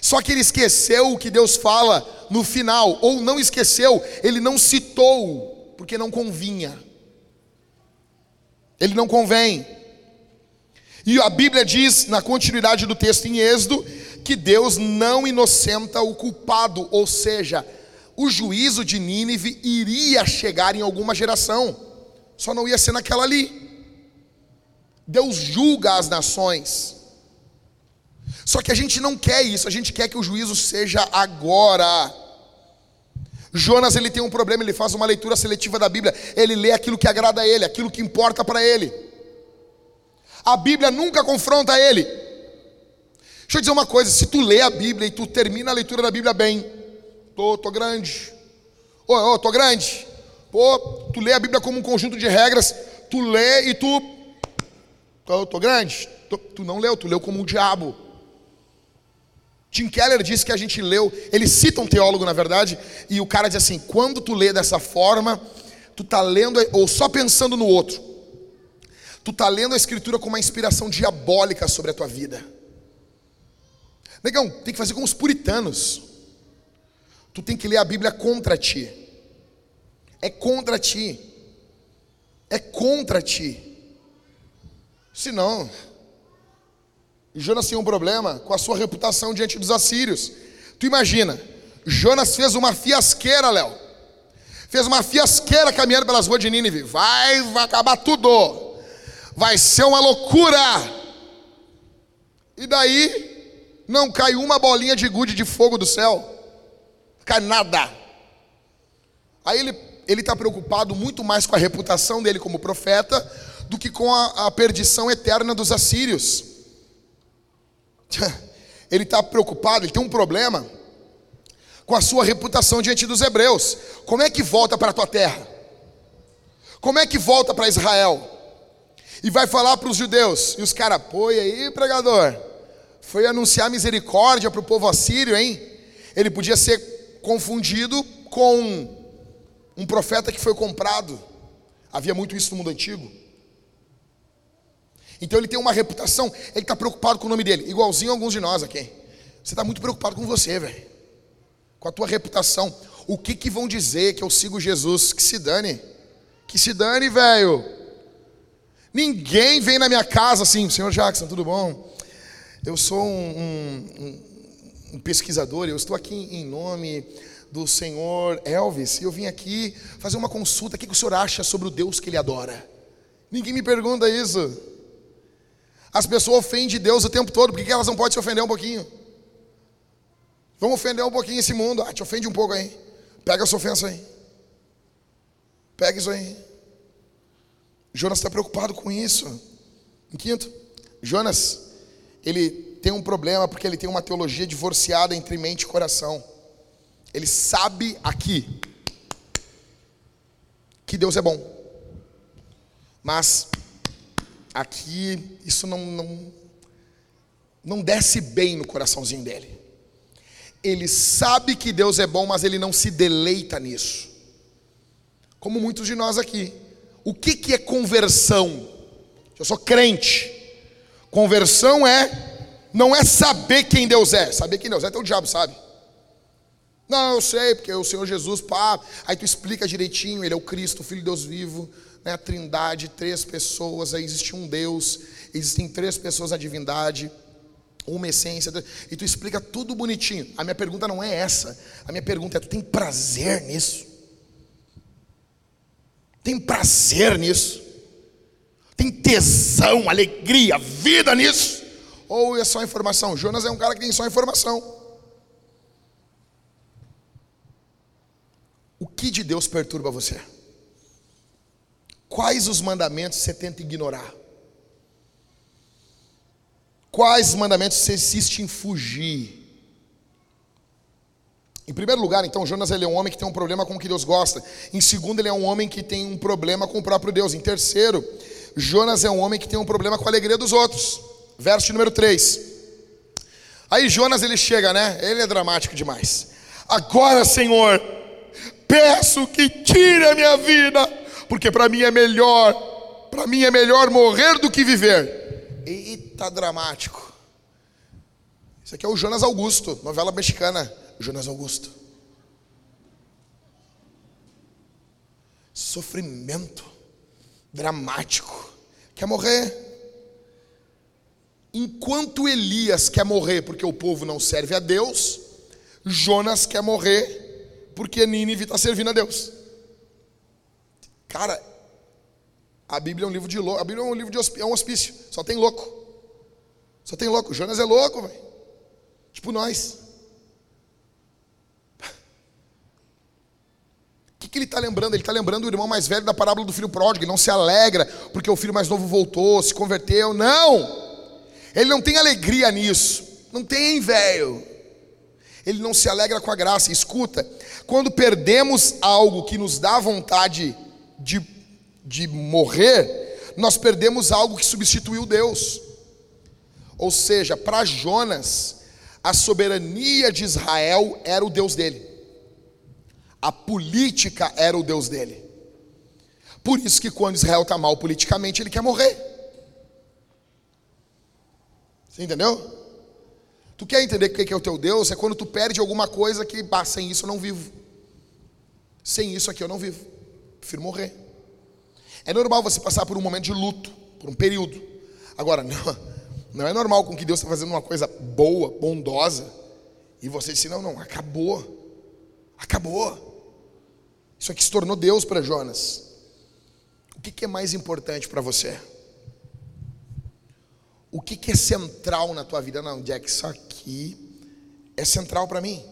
Só que ele esqueceu o que Deus fala no final, ou não esqueceu, ele não citou, porque não convinha. Ele não convém. E a Bíblia diz, na continuidade do texto em Êxodo, que Deus não inocenta o culpado, ou seja, o juízo de Nínive iria chegar em alguma geração, só não ia ser naquela ali. Deus julga as nações. Só que a gente não quer isso, a gente quer que o juízo seja agora. Jonas ele tem um problema, ele faz uma leitura seletiva da Bíblia, ele lê aquilo que agrada a ele, aquilo que importa para ele. A Bíblia nunca confronta ele. Deixa eu dizer uma coisa, se tu lê a Bíblia e tu termina a leitura da Bíblia bem, tô, tô grande. Ô, ô, tô grande. Pô, tu lê a Bíblia como um conjunto de regras, tu lê e tu Tô, tô grande? Tu não leu, tu leu como um diabo. Tim Keller disse que a gente leu, ele cita um teólogo na verdade, e o cara diz assim: quando tu lê dessa forma, tu tá lendo ou só pensando no outro. Tu tá lendo a escritura com uma inspiração diabólica sobre a tua vida. Negão, tem que fazer como os puritanos. Tu tem que ler a Bíblia contra ti. É contra ti. É contra ti. Se não, Jonas tinha um problema com a sua reputação diante dos assírios. Tu imagina, Jonas fez uma fiasqueira, Léo. Fez uma fiasqueira caminhando pelas ruas de Nínive. Vai, vai acabar tudo. Vai ser uma loucura. E daí, não cai uma bolinha de gude de fogo do céu. Cai nada. Aí ele está preocupado muito mais com a reputação dele como profeta do que com a, a perdição eterna dos assírios. Ele está preocupado, ele tem um problema com a sua reputação diante dos hebreus. Como é que volta para a tua terra? Como é que volta para Israel? E vai falar para os judeus. E os caras, pô, e aí, pregador? Foi anunciar misericórdia para o povo assírio, hein? Ele podia ser confundido com um profeta que foi comprado. Havia muito isso no mundo antigo. Então ele tem uma reputação, ele está preocupado com o nome dele, igualzinho alguns de nós aqui. Você está muito preocupado com você, velho. Com a tua reputação. O que, que vão dizer que eu sigo Jesus? Que se dane. Que se dane, velho. Ninguém vem na minha casa assim, senhor Jackson, tudo bom? Eu sou um, um, um pesquisador, eu estou aqui em nome do senhor Elvis e eu vim aqui fazer uma consulta. O que o senhor acha sobre o Deus que ele adora? Ninguém me pergunta isso. As pessoas ofendem Deus o tempo todo, por que elas não podem se ofender um pouquinho? Vamos ofender um pouquinho esse mundo. Ah, te ofende um pouco aí. Pega essa ofensa aí. Pega isso aí. Jonas está preocupado com isso. Em quinto, Jonas, ele tem um problema porque ele tem uma teologia divorciada entre mente e coração. Ele sabe aqui que Deus é bom. Mas aqui isso não, não, não desce bem no coraçãozinho dele. Ele sabe que Deus é bom, mas ele não se deleita nisso. Como muitos de nós aqui. O que, que é conversão? Eu sou crente. Conversão é não é saber quem Deus é. Saber quem Deus é, até o diabo sabe. Não, eu sei, porque o Senhor Jesus, pá, aí tu explica direitinho, ele é o Cristo, o Filho de Deus vivo, né, a trindade, três pessoas, existe um Deus, existem três pessoas na divindade, uma essência, e tu explica tudo bonitinho. A minha pergunta não é essa. A minha pergunta é: tu tem prazer nisso? Tem prazer nisso? Tem tesão, alegria, vida nisso? Ou é só informação? Jonas é um cara que tem só informação. O que de Deus perturba você? Quais os mandamentos você tenta ignorar? Quais mandamentos você insiste em fugir? Em primeiro lugar, então, Jonas ele é um homem que tem um problema com o que Deus gosta. Em segundo, ele é um homem que tem um problema com o próprio Deus. Em terceiro, Jonas é um homem que tem um problema com a alegria dos outros. Verso número 3. Aí Jonas ele chega, né? Ele é dramático demais. Agora, Senhor, peço que tire a minha vida, porque para mim é melhor, para mim é melhor morrer do que viver. Eita, dramático. Isso aqui é o Jonas Augusto, novela mexicana. Jonas Augusto. Sofrimento dramático. Quer morrer? Enquanto Elias quer morrer porque o povo não serve a Deus, Jonas quer morrer porque Nínive está servindo a Deus. Cara, a Bíblia é um livro de louco. A Bíblia é um livro de é um hospício. Só tem louco. Só tem louco. Jonas é louco, velho. Tipo nós. O que, que ele está lembrando? Ele está lembrando o irmão mais velho da parábola do filho pródigo. Ele não se alegra porque o filho mais novo voltou, se converteu. Não! Ele não tem alegria nisso. Não tem, velho. Ele não se alegra com a graça. Escuta, quando perdemos algo que nos dá vontade de, de morrer, nós perdemos algo que substituiu Deus. Ou seja, para Jonas, a soberania de Israel era o Deus dele. A política era o Deus dele. Por isso que quando Israel está mal politicamente, ele quer morrer. Você entendeu? Tu quer entender o que é o teu Deus? É quando tu perde alguma coisa que, bah, sem isso eu não vivo. Sem isso aqui eu não vivo. Prefiro morrer. É normal você passar por um momento de luto, por um período. Agora, não, não é normal com que Deus está fazendo uma coisa boa, bondosa, e você diz, não, não, acabou. Acabou. Isso aqui se tornou Deus para Jonas. O que, que é mais importante para você? O que, que é central na tua vida? Não, Jack, isso aqui é central para mim.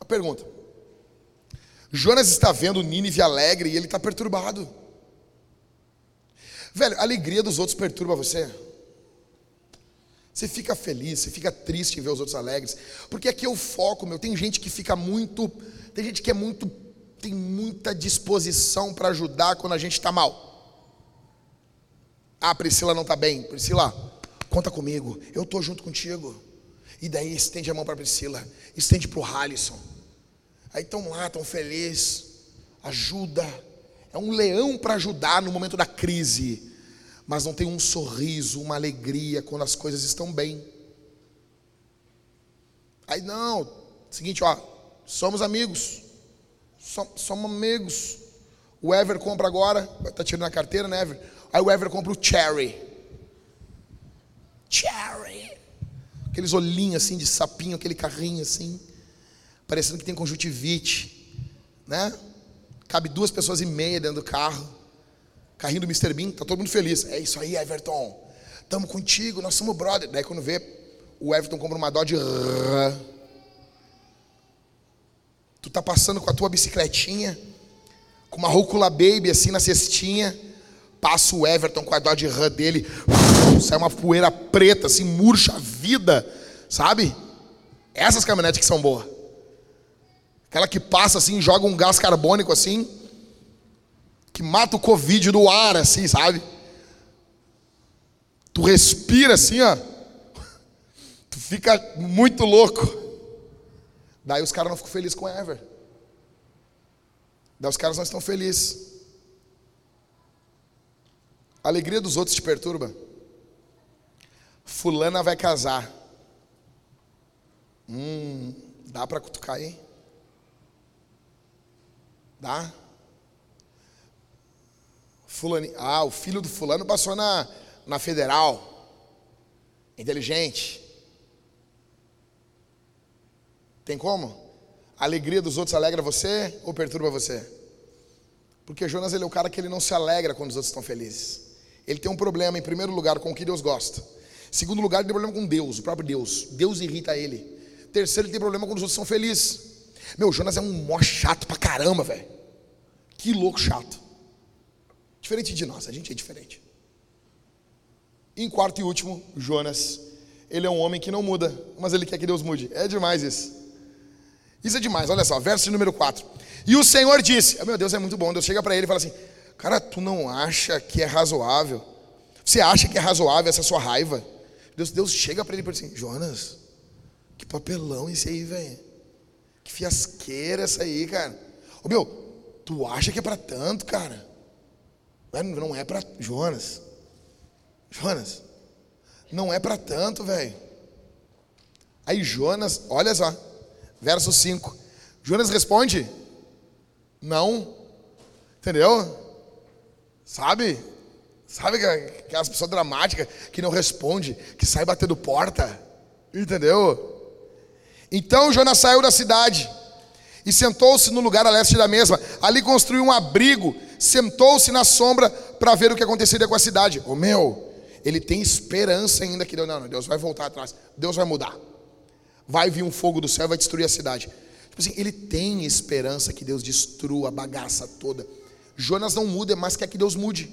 A pergunta: Jonas está vendo Nínive alegre e ele está perturbado. Velho, a alegria dos outros perturba você. Você fica feliz, você fica triste em ver os outros alegres. Porque aqui é o foco, meu. Tem gente que fica muito tem gente que é muito, tem muita disposição para ajudar quando a gente está mal. Ah, Priscila não está bem. Priscila, conta comigo. Eu estou junto contigo. E daí estende a mão para Priscila, estende para o Halisson. Aí estão lá, estão felizes. Ajuda. É um leão para ajudar no momento da crise. Mas não tem um sorriso, uma alegria quando as coisas estão bem. Aí não, seguinte, ó, Somos amigos. Somos amigos. O Ever compra agora, tá tirando a carteira, né, Ever? Aí o Ever compra o Cherry. Cherry. Aqueles olhinhos assim de sapinho, aquele carrinho assim, parecendo que tem conjuntivite, né? Cabe duas pessoas e meia dentro do carro. Carrinho do Mr. Bean, tá todo mundo feliz. É isso aí, Everton. Tamo contigo, nós somos brother. Daí quando vê, o Everton compra uma Dodge Tu tá passando com a tua bicicletinha, com uma rúcula baby assim na cestinha, passa o Everton com a Dodge Ram dele, sai uma poeira preta assim, murcha a vida, sabe? Essas caminhonetes que são boas. Aquela que passa assim, joga um gás carbônico assim, que mata o Covid do ar assim, sabe? Tu respira assim, ó. Tu fica muito louco. Daí os caras não ficam felizes com Ever. Daí os caras não estão felizes. A alegria dos outros te perturba. Fulana vai casar. Hum, dá para cutucar aí? Dá? Fulani, ah, o filho do fulano passou na, na federal. Inteligente. Tem como? A alegria dos outros alegra você ou perturba você? Porque Jonas ele é o cara que ele não se alegra quando os outros estão felizes. Ele tem um problema, em primeiro lugar, com o que Deus gosta. Segundo lugar, ele tem problema com Deus, o próprio Deus. Deus irrita ele. Terceiro, ele tem problema quando os outros são felizes. Meu, Jonas é um mó chato pra caramba, velho. Que louco chato. Diferente de nós, a gente é diferente. Em quarto e último, Jonas. Ele é um homem que não muda, mas ele quer que Deus mude. É demais isso. Isso é demais, olha só, verso número 4. E o Senhor disse: oh, Meu Deus, é muito bom. Deus chega para ele e fala assim: Cara, tu não acha que é razoável? Você acha que é razoável essa sua raiva? Deus, Deus chega para ele e fala assim: Jonas, que papelão esse aí, velho. Que fiasqueira essa aí, cara. Ô meu, tu acha que é para tanto, cara? Não é para. Jonas. Jonas. Não é para tanto, velho. Aí Jonas, olha só. Verso 5. Jonas responde: Não. Entendeu? Sabe? Sabe aquelas pessoas dramáticas que não responde, que sai batendo porta? Entendeu? Então Jonas saiu da cidade e sentou-se no lugar a leste da mesma. Ali construiu um abrigo, sentou-se na sombra para ver o que aconteceria com a cidade. O oh, meu, ele tem esperança ainda que Deus, não, não, Deus vai voltar atrás, Deus vai mudar vai vir um fogo do céu e vai destruir a cidade. Tipo assim, ele tem esperança que Deus destrua a bagaça toda. Jonas não muda, mas quer que Deus mude.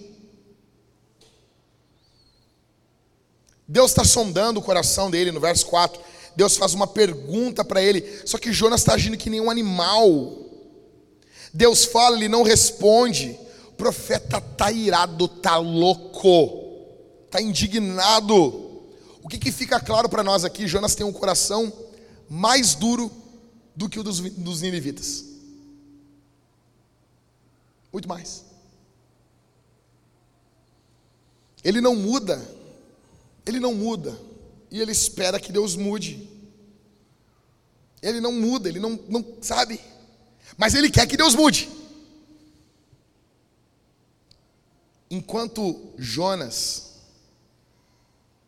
Deus está sondando o coração dele no verso 4. Deus faz uma pergunta para ele, só que Jonas está agindo que nem um animal. Deus fala, ele não responde. O profeta está irado, está louco, está indignado. O que, que fica claro para nós aqui? Jonas tem um coração mais duro do que o dos, dos ninivitas. Muito mais. Ele não muda, ele não muda, e ele espera que Deus mude. Ele não muda, ele não, não sabe, mas ele quer que Deus mude. Enquanto Jonas,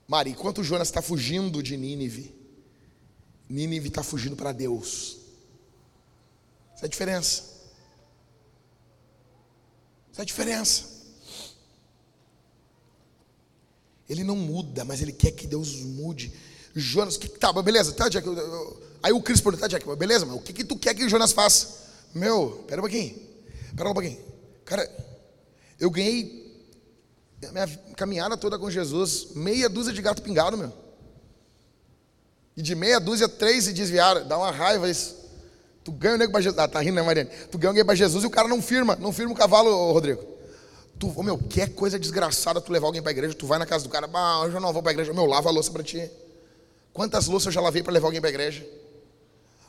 Mari, enquanto Jonas está fugindo de Nínive, Nínive está fugindo para Deus. Essa é a diferença. Essa é a diferença. Ele não muda, mas ele quer que Deus mude. Jonas, que tá, beleza, tá, Jack. Aí o Cristo perguntou, tá, Jack, beleza, mas o que, que tu quer que Jonas faça? Meu, pera um pouquinho. Pera um pouquinho. Cara, eu ganhei a minha caminhada toda com Jesus, meia dúzia de gato pingado, meu. E de meia dúzia, três se desviaram. Dá uma raiva isso. Tu ganha o nego para Jesus. Ah, tá rindo, né, Mariane? Tu ganha o nego para Jesus e o cara não firma. Não firma o cavalo, Rodrigo. Tu, oh, meu, que é coisa desgraçada tu levar alguém para a igreja. Tu vai na casa do cara. Bah, eu não vou para a igreja. Meu, lava a louça para ti. Quantas louças eu já lavei para levar alguém para a igreja?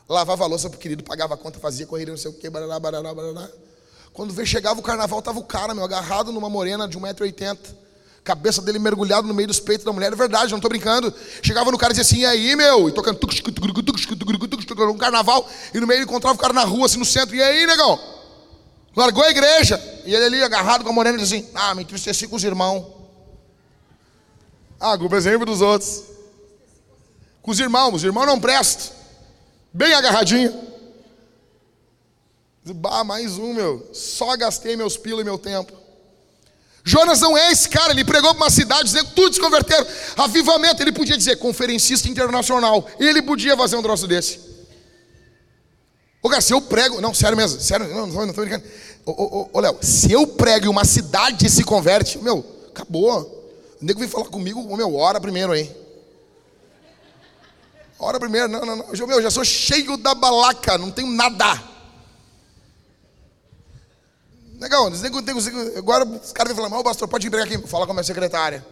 Lavava a louça pro querido, pagava a conta, fazia corrida, não sei o que, barará, barará, barará. Quando veio, chegava o carnaval, tava o cara, meu, agarrado numa morena de 1,80m cabeça dele mergulhado no meio dos peitos da mulher, é verdade, não estou brincando. Chegava no cara e dizia assim, e aí, meu? E tocando um carnaval, e no meio ele encontrava o cara na rua, assim, no centro, e aí, negão? Largou a igreja, e ele ali agarrado com a morena, dizia assim, ah, me entristeci com os irmãos. Ah, com o exemplo dos outros. Com os irmãos, os irmãos não prestam. Bem agarradinho. Bah, mais um, meu. Só gastei meus pila e meu tempo. Jonas não é esse cara, ele pregou para uma cidade dizendo que tudo se converteram. Avivamento, ele podia dizer conferencista internacional. Ele podia fazer um troço desse. Ô, cara, se eu prego. Não, sério mesmo, sério, não, não estou brincando. Ô, ô, ô, Léo, se eu prego e uma cidade se converte, meu, acabou. O nego vem falar comigo, meu, ora primeiro aí. Ora primeiro, não, não, não. Meu, já sou cheio da balaca, não tenho nada. Negão, agora os caras vão falar, mas o pastor pode vir aqui, falar com a minha secretária.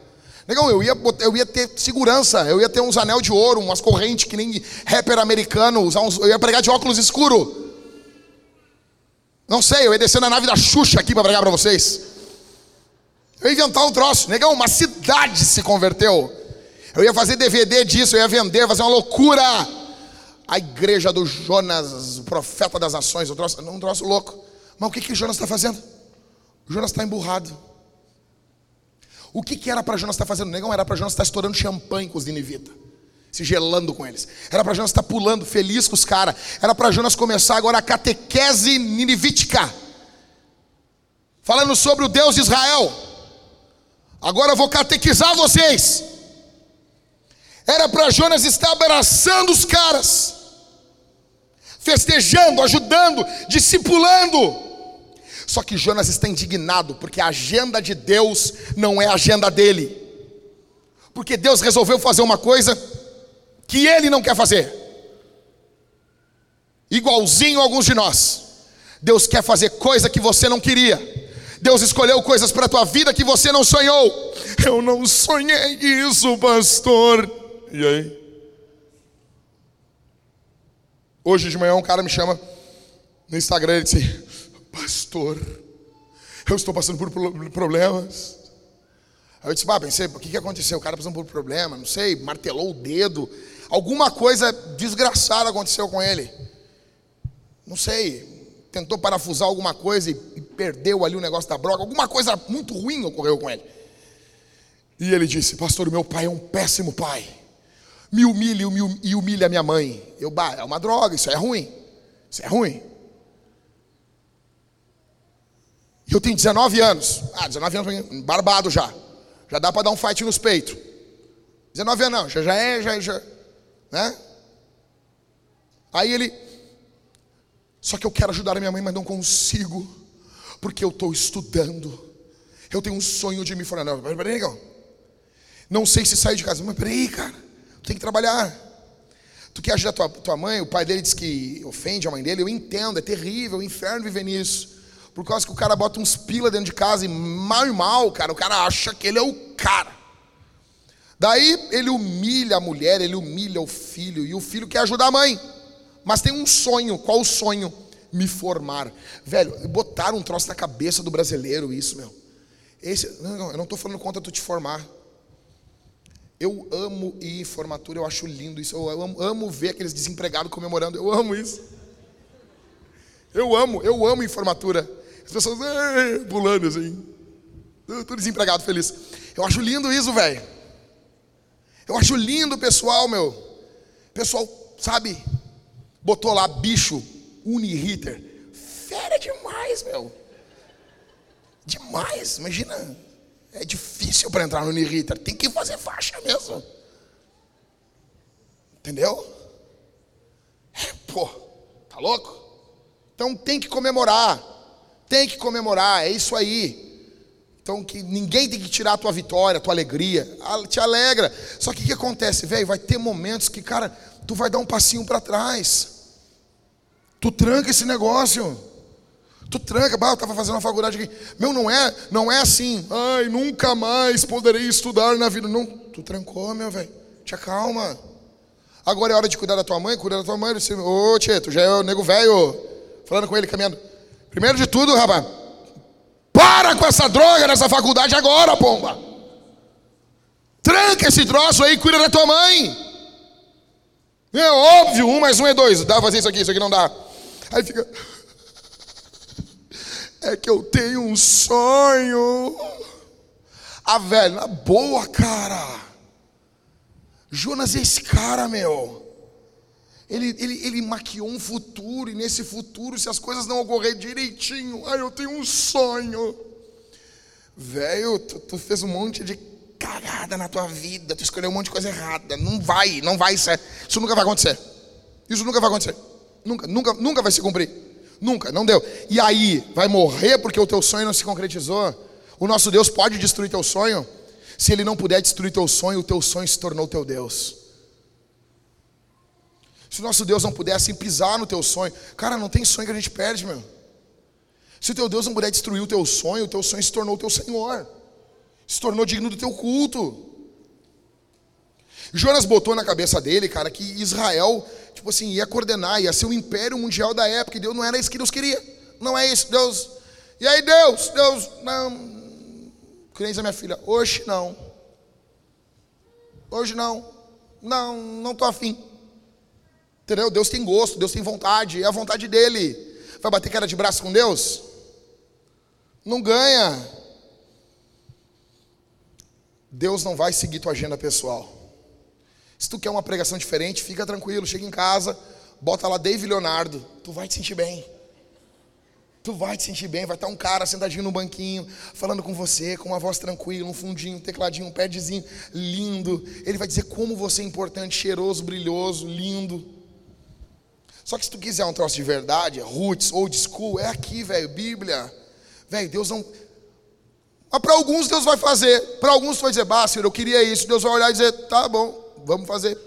Negão, eu ia, eu ia ter segurança, eu ia ter uns anel de ouro, umas correntes que nem rapper americano, usar uns, eu ia pregar de óculos escuro. Não sei, eu ia descer na nave da Xuxa aqui para pregar para vocês. Eu ia inventar um troço. Negão, uma cidade se converteu. Eu ia fazer DVD disso, eu ia vender, fazer uma loucura. A igreja do Jonas, o profeta das nações, um troço, um troço louco. Mas o que, que Jonas está fazendo? O Jonas está emburrado. O que, que era para Jonas estar fazendo? Negão, era para Jonas estar estourando champanhe com os ninivitas. Se gelando com eles. Era para Jonas estar pulando, feliz com os caras. Era para Jonas começar agora a catequese ninivítica. Falando sobre o Deus de Israel. Agora eu vou catequizar vocês. Era para Jonas estar abraçando os caras, festejando, ajudando, discipulando. Só que Jonas está indignado porque a agenda de Deus não é a agenda dele. Porque Deus resolveu fazer uma coisa que ele não quer fazer. Igualzinho a alguns de nós. Deus quer fazer coisa que você não queria. Deus escolheu coisas para a tua vida que você não sonhou. Eu não sonhei isso, pastor. E aí? Hoje de manhã um cara me chama no Instagram e disse: Pastor, eu estou passando por problemas. Aí eu disse, ah, pensei, o que, que aconteceu? O cara passando por problema, não sei, martelou o dedo. Alguma coisa desgraçada aconteceu com ele. Não sei, tentou parafusar alguma coisa e, perdeu ali o negócio da broca. Alguma coisa muito ruim ocorreu com ele. E ele disse, pastor, meu pai é um péssimo pai. Me humilha e humilha a minha mãe. Eu, bah, é uma droga, isso é ruim. Isso é ruim. Eu tenho 19 anos. Ah, 19 anos, barbado já. Já dá para dar um fight nos peitos. 19 anos não, já, já é, já, já, né? Aí ele, só que eu quero ajudar a minha mãe, mas não consigo, porque eu estou estudando. Eu tenho um sonho de me formar. Não, peraí, peraí, Não sei se sair de casa, mas peraí, cara, tu tem que trabalhar. Tu quer ajudar tua, tua mãe? O pai dele diz que ofende a mãe dele. Eu entendo, é terrível, é um inferno viver nisso. Por causa que o cara bota uns pila dentro de casa e mal e mal, cara, o cara acha que ele é o cara. Daí ele humilha a mulher, ele humilha o filho, e o filho quer ajudar a mãe. Mas tem um sonho, qual o sonho? Me formar. Velho, botaram um troço na cabeça do brasileiro isso, meu. Esse, não, eu não estou falando contra tu te formar. Eu amo ir em formatura, eu acho lindo isso. Eu amo, amo ver aqueles desempregados comemorando, eu amo isso. Eu amo, eu amo em formatura. As pessoas pulando assim. Tudo desempregado, feliz. Eu acho lindo isso, velho. Eu acho lindo, pessoal, meu. Pessoal, sabe? Botou lá bicho, Uniriter. Fera demais, meu. Demais. Imagina. É difícil para entrar no Uniriter. Tem que fazer faixa mesmo. Entendeu? É, pô, tá louco? Então tem que comemorar. Tem que comemorar, é isso aí. Então que ninguém tem que tirar a tua vitória, a tua alegria. Te alegra. Só que o que acontece, velho? Vai ter momentos que, cara, tu vai dar um passinho para trás. Tu tranca esse negócio. Tu tranca, bah, eu estava fazendo uma faculdade aqui. Meu, não é, não é assim. Ai, nunca mais poderei estudar na vida. Não, tu trancou, meu velho. Te acalma. Agora é hora de cuidar da tua mãe, cuidar da tua mãe. Ô, tia, tu já é o nego velho. Falando com ele, caminhando. Primeiro de tudo, rapaz, para com essa droga nessa faculdade agora, pomba. Tranca esse troço aí, cuida da tua mãe. É óbvio, um mais um é dois. Dá pra fazer isso aqui, isso aqui não dá. Aí fica. É que eu tenho um sonho. Ah, velha, na boa, cara. Jonas é esse cara, meu. Ele, ele, ele maquiou um futuro, e nesse futuro, se as coisas não ocorrer direitinho, ai, eu tenho um sonho. Velho, tu, tu, fez um monte de cagada na tua vida, tu escolheu um monte de coisa errada. Não vai, não vai ser. Isso nunca vai acontecer. Isso nunca vai acontecer. Nunca, nunca, nunca vai se cumprir. Nunca, não deu. E aí, vai morrer porque o teu sonho não se concretizou? O nosso Deus pode destruir teu sonho? Se ele não puder destruir teu sonho, o teu sonho se tornou teu Deus. Se nosso Deus não pudesse pisar no teu sonho, cara, não tem sonho que a gente perde, meu. Se o teu Deus não puder destruir o teu sonho, o teu sonho se tornou o teu Senhor, se tornou digno do teu culto. Jonas botou na cabeça dele, cara, que Israel, tipo assim, ia coordenar, ia ser o império mundial da época, e Deus não era isso que Deus queria. Não é isso, Deus. E aí, Deus, Deus, não. Criança, minha filha, hoje não. Hoje não. Não, não estou afim. Entendeu? Deus tem gosto, Deus tem vontade, é a vontade dele. Vai bater cara de braço com Deus? Não ganha. Deus não vai seguir tua agenda pessoal. Se tu quer uma pregação diferente, fica tranquilo, chega em casa, bota lá Dave Leonardo, tu vai te sentir bem. Tu vai te sentir bem, vai estar um cara sentadinho no banquinho, falando com você, com uma voz tranquila, um fundinho, um tecladinho, um padzinho lindo. Ele vai dizer como você é importante, cheiroso, brilhoso, lindo. Só que se tu quiser um troço de verdade, roots, old school, é aqui, velho, Bíblia. Velho, Deus não. Mas para alguns Deus vai fazer. Para alguns tu vai dizer, bah, Senhor, eu queria isso. Deus vai olhar e dizer, tá bom, vamos fazer.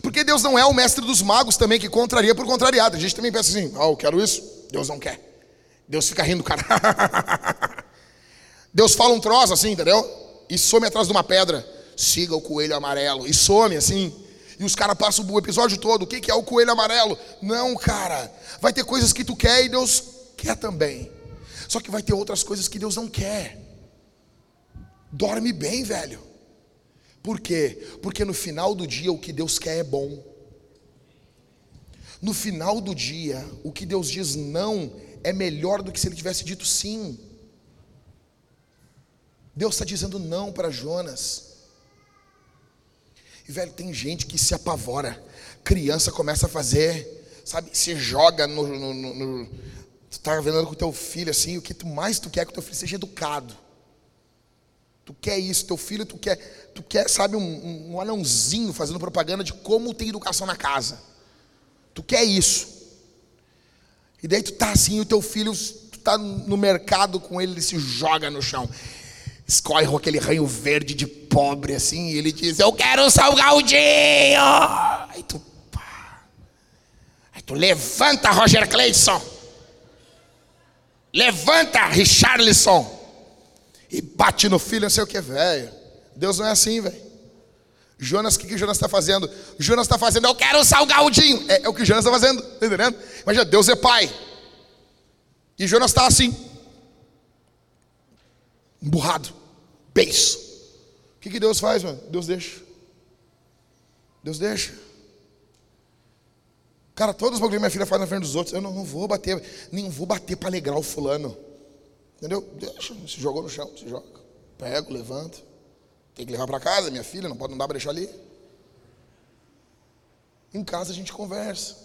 Porque Deus não é o mestre dos magos também que contraria por contrariado. A gente também pensa assim, ah, eu quero isso. Deus não quer. Deus fica rindo, cara. Deus fala um troço assim, entendeu? E some atrás de uma pedra. Siga o coelho amarelo. E some assim. E os caras passam o episódio todo. O que é o coelho amarelo? Não, cara. Vai ter coisas que tu quer e Deus quer também. Só que vai ter outras coisas que Deus não quer. Dorme bem, velho. Por quê? Porque no final do dia o que Deus quer é bom. No final do dia, o que Deus diz não é melhor do que se ele tivesse dito sim. Deus está dizendo não para Jonas. E velho, tem gente que se apavora. Criança começa a fazer, sabe, se joga no. no, no, no tu está vendo com teu filho assim, o que tu mais tu quer que teu filho seja educado. Tu quer isso, teu filho, tu quer, tu quer, sabe, um, um anãozinho fazendo propaganda de como tem educação na casa. Tu quer isso. E daí tu tá assim, o teu filho, tu tá no mercado com ele, ele se joga no chão. Escorre aquele ranho verde de pobre assim, e ele diz: Eu quero um salgadinho. Aí tu, pá. Aí tu levanta, Roger Cleidson. Levanta, Richarlison. E bate no filho, não sei o que, velho. Deus não é assim, velho. Jonas, o que, que Jonas está fazendo? Jonas está fazendo, eu quero um salgadinho. É, é o que Jonas está fazendo, tá entendendo? Imagina, Deus é pai. E Jonas está assim, emburrado, beiço. O que, que Deus faz, mano? Deus deixa. Deus deixa. Cara, todos os bagulhos que minha filha faz na frente dos outros, eu não, não vou bater, nem vou bater para alegrar o fulano. Entendeu? Deixa, se jogou no chão, se joga. Pego, levanto. Tem que levar para casa, minha filha, não pode não dar para deixar ali. Em casa a gente conversa.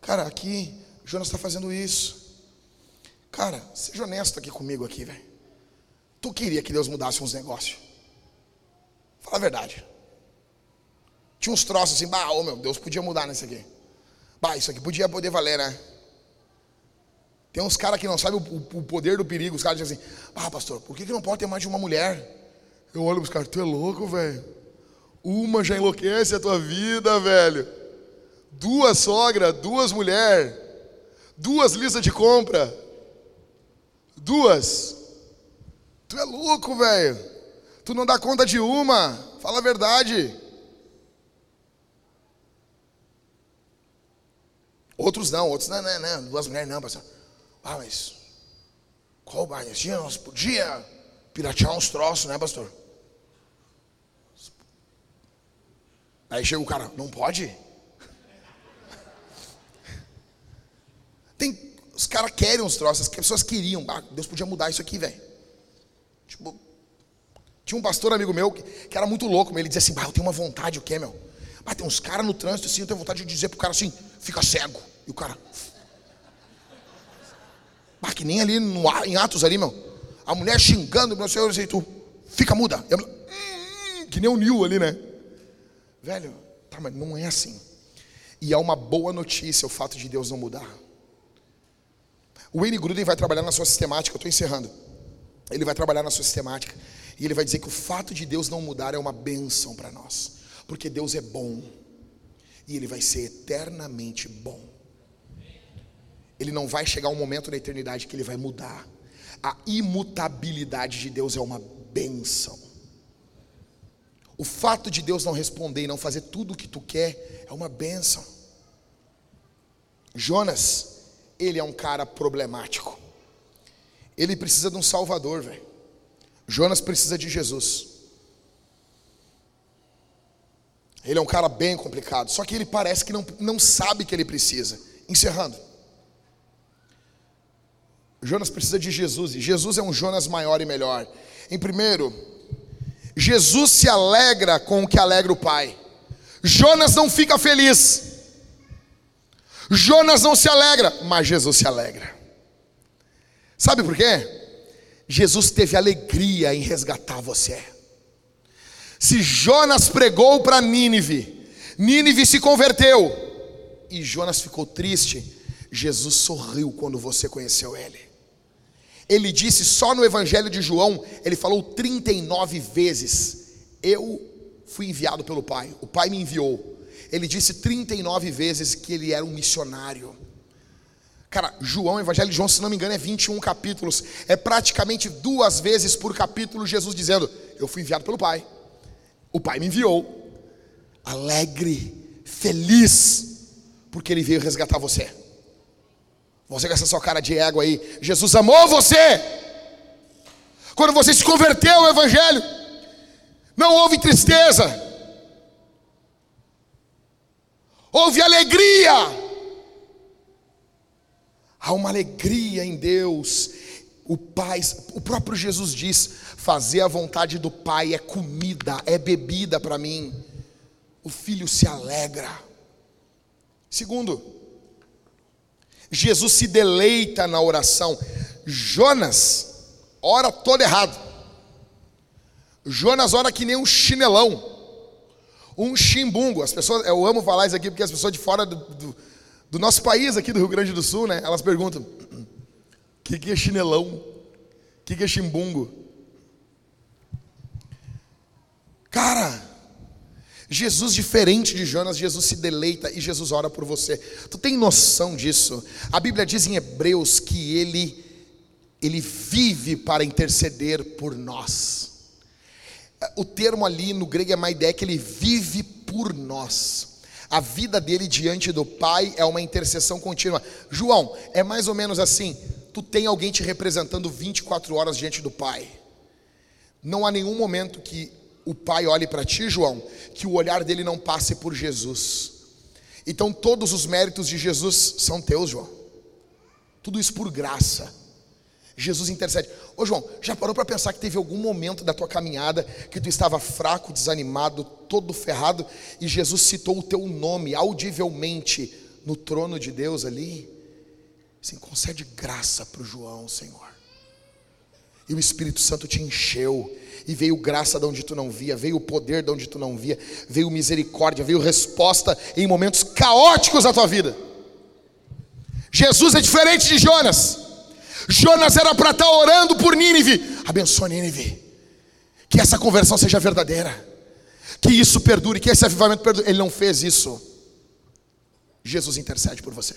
Cara, aqui, Jonas está fazendo isso. Cara, seja honesto aqui comigo aqui, velho. Tu queria que Deus mudasse uns negócios? Fala a verdade. Tinha uns troços assim, bah, ô meu, Deus podia mudar nisso aqui. Bah, isso aqui podia poder valer, né? Tem uns caras que não sabem o, o, poder do perigo. Os caras dizem assim: pastor, por que, que não pode ter mais de uma mulher? Eu olho para os caras: Tu é louco, velho? Uma já enlouquece a tua vida, velho. Duas sogra, duas mulher, duas listas de compra, duas. Tu é louco, velho. Tu não dá conta de uma. Fala a verdade. Outros não, outros não, não, não, duas mulheres não, pastor. Ah, mas qual baixinha nós podia piratear uns troços, né, pastor? Aí chega o cara, não pode? Tem, os caras querem uns troços, as pessoas queriam. Ah, Deus podia mudar isso aqui, velho. Tipo, tinha um pastor amigo meu que, que era muito louco, ele dizia assim: bah, eu tenho uma vontade, o que, meu? Ah, tem uns caras no trânsito assim, eu tenho vontade de dizer pro cara assim: fica cego. E o cara, ah, que nem ali no, em Atos ali, meu. A mulher xingando, meu Senhor, e tu fica muda. Hum, que nem o Nil ali, né? Velho, tá, mas não é assim. E é uma boa notícia o fato de Deus não mudar. O Wayne Gruden vai trabalhar na sua sistemática, eu estou encerrando. Ele vai trabalhar na sua sistemática. E ele vai dizer que o fato de Deus não mudar é uma benção para nós. Porque Deus é bom. E ele vai ser eternamente bom ele não vai chegar um momento na eternidade que ele vai mudar. A imutabilidade de Deus é uma benção. O fato de Deus não responder e não fazer tudo o que tu quer é uma benção. Jonas, ele é um cara problemático. Ele precisa de um salvador, velho. Jonas precisa de Jesus. Ele é um cara bem complicado, só que ele parece que não, não sabe que ele precisa. Encerrando. Jonas precisa de Jesus, e Jesus é um Jonas maior e melhor. Em primeiro, Jesus se alegra com o que alegra o Pai. Jonas não fica feliz. Jonas não se alegra, mas Jesus se alegra. Sabe por quê? Jesus teve alegria em resgatar você. Se Jonas pregou para Nínive, Nínive se converteu e Jonas ficou triste, Jesus sorriu quando você conheceu ele. Ele disse só no Evangelho de João, ele falou 39 vezes: Eu fui enviado pelo Pai, o Pai me enviou. Ele disse 39 vezes que ele era um missionário. Cara, João, Evangelho de João, se não me engano, é 21 capítulos. É praticamente duas vezes por capítulo Jesus dizendo: Eu fui enviado pelo Pai. O Pai me enviou. Alegre, feliz, porque Ele veio resgatar você. Você com essa sua cara de ego aí. Jesus amou você. Quando você se converteu ao Evangelho, não houve tristeza, houve alegria Há uma alegria em Deus. O Pai, o próprio Jesus diz: fazer a vontade do Pai é comida, é bebida para mim. O filho se alegra. Segundo, Jesus se deleita na oração. Jonas ora todo errado. Jonas ora que nem um chinelão, um chimbungo. As pessoas, eu amo falar isso aqui porque as pessoas de fora do, do do nosso país aqui do Rio Grande do Sul, né? Elas perguntam: o que, que é chinelão? O que, que é chimbungo? Cara, Jesus, diferente de Jonas, Jesus se deleita e Jesus ora por você. Tu tem noção disso? A Bíblia diz em Hebreus que ele, ele vive para interceder por nós. O termo ali no grego é maidé, que ele vive por nós. A vida dele diante do Pai é uma intercessão contínua. João, é mais ou menos assim: tu tem alguém te representando 24 horas diante do Pai. Não há nenhum momento que o Pai olhe para ti, João, que o olhar dele não passe por Jesus. Então todos os méritos de Jesus são teus, João. Tudo isso por graça. Jesus intercede. Ô João, já parou para pensar que teve algum momento da tua caminhada que tu estava fraco, desanimado, todo ferrado e Jesus citou o teu nome audivelmente no trono de Deus ali? Assim, concede graça para o João, Senhor. E o Espírito Santo te encheu, e veio graça de onde tu não via, veio poder de onde tu não via, veio misericórdia, veio resposta em momentos caóticos da tua vida. Jesus é diferente de Jonas. Jonas era para estar tá orando por Nínive. Abençoa Nínive. Que essa conversão seja verdadeira. Que isso perdure, que esse avivamento perdure. Ele não fez isso. Jesus intercede por você.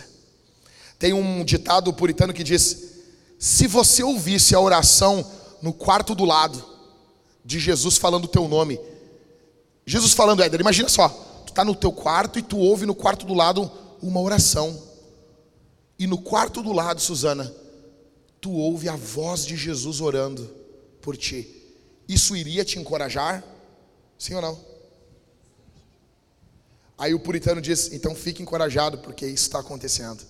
Tem um ditado puritano que diz: se você ouvisse a oração no quarto do lado de Jesus falando o teu nome, Jesus falando, Éder, imagina só, tu está no teu quarto e tu ouve no quarto do lado uma oração. E no quarto do lado, Suzana, tu ouve a voz de Jesus orando por ti. Isso iria te encorajar? Sim ou não? Aí o puritano diz: então fique encorajado, porque isso está acontecendo.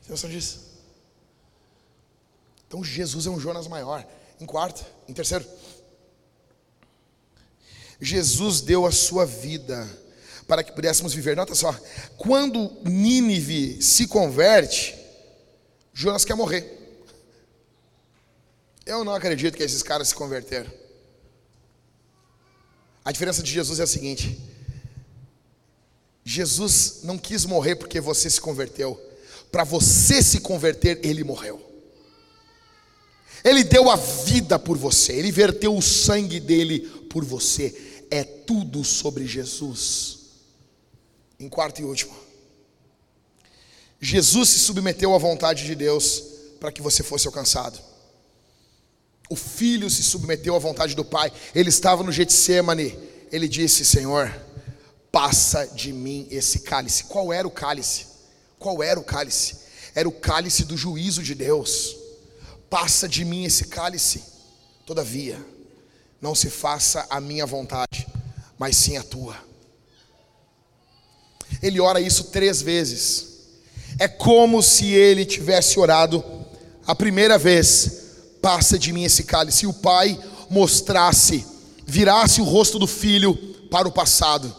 Você noção disso? Então Jesus é um Jonas maior. Em quarto, em terceiro, Jesus deu a sua vida para que pudéssemos viver. Nota só, quando Nínive se converte, Jonas quer morrer. Eu não acredito que esses caras se converteram. A diferença de Jesus é a seguinte: Jesus não quis morrer porque você se converteu. Para você se converter, ele morreu. Ele deu a vida por você, ele verteu o sangue dele por você. É tudo sobre Jesus. Em quarto e último, Jesus se submeteu à vontade de Deus para que você fosse alcançado. O filho se submeteu à vontade do pai. Ele estava no Getsemane. Ele disse: Senhor, passa de mim esse cálice. Qual era o cálice? Qual era o cálice? Era o cálice do juízo de Deus. Passa de mim esse cálice. Todavia, não se faça a minha vontade, mas sim a tua. Ele ora isso três vezes. É como se ele tivesse orado a primeira vez: passa de mim esse cálice. E o pai mostrasse virasse o rosto do filho para o passado.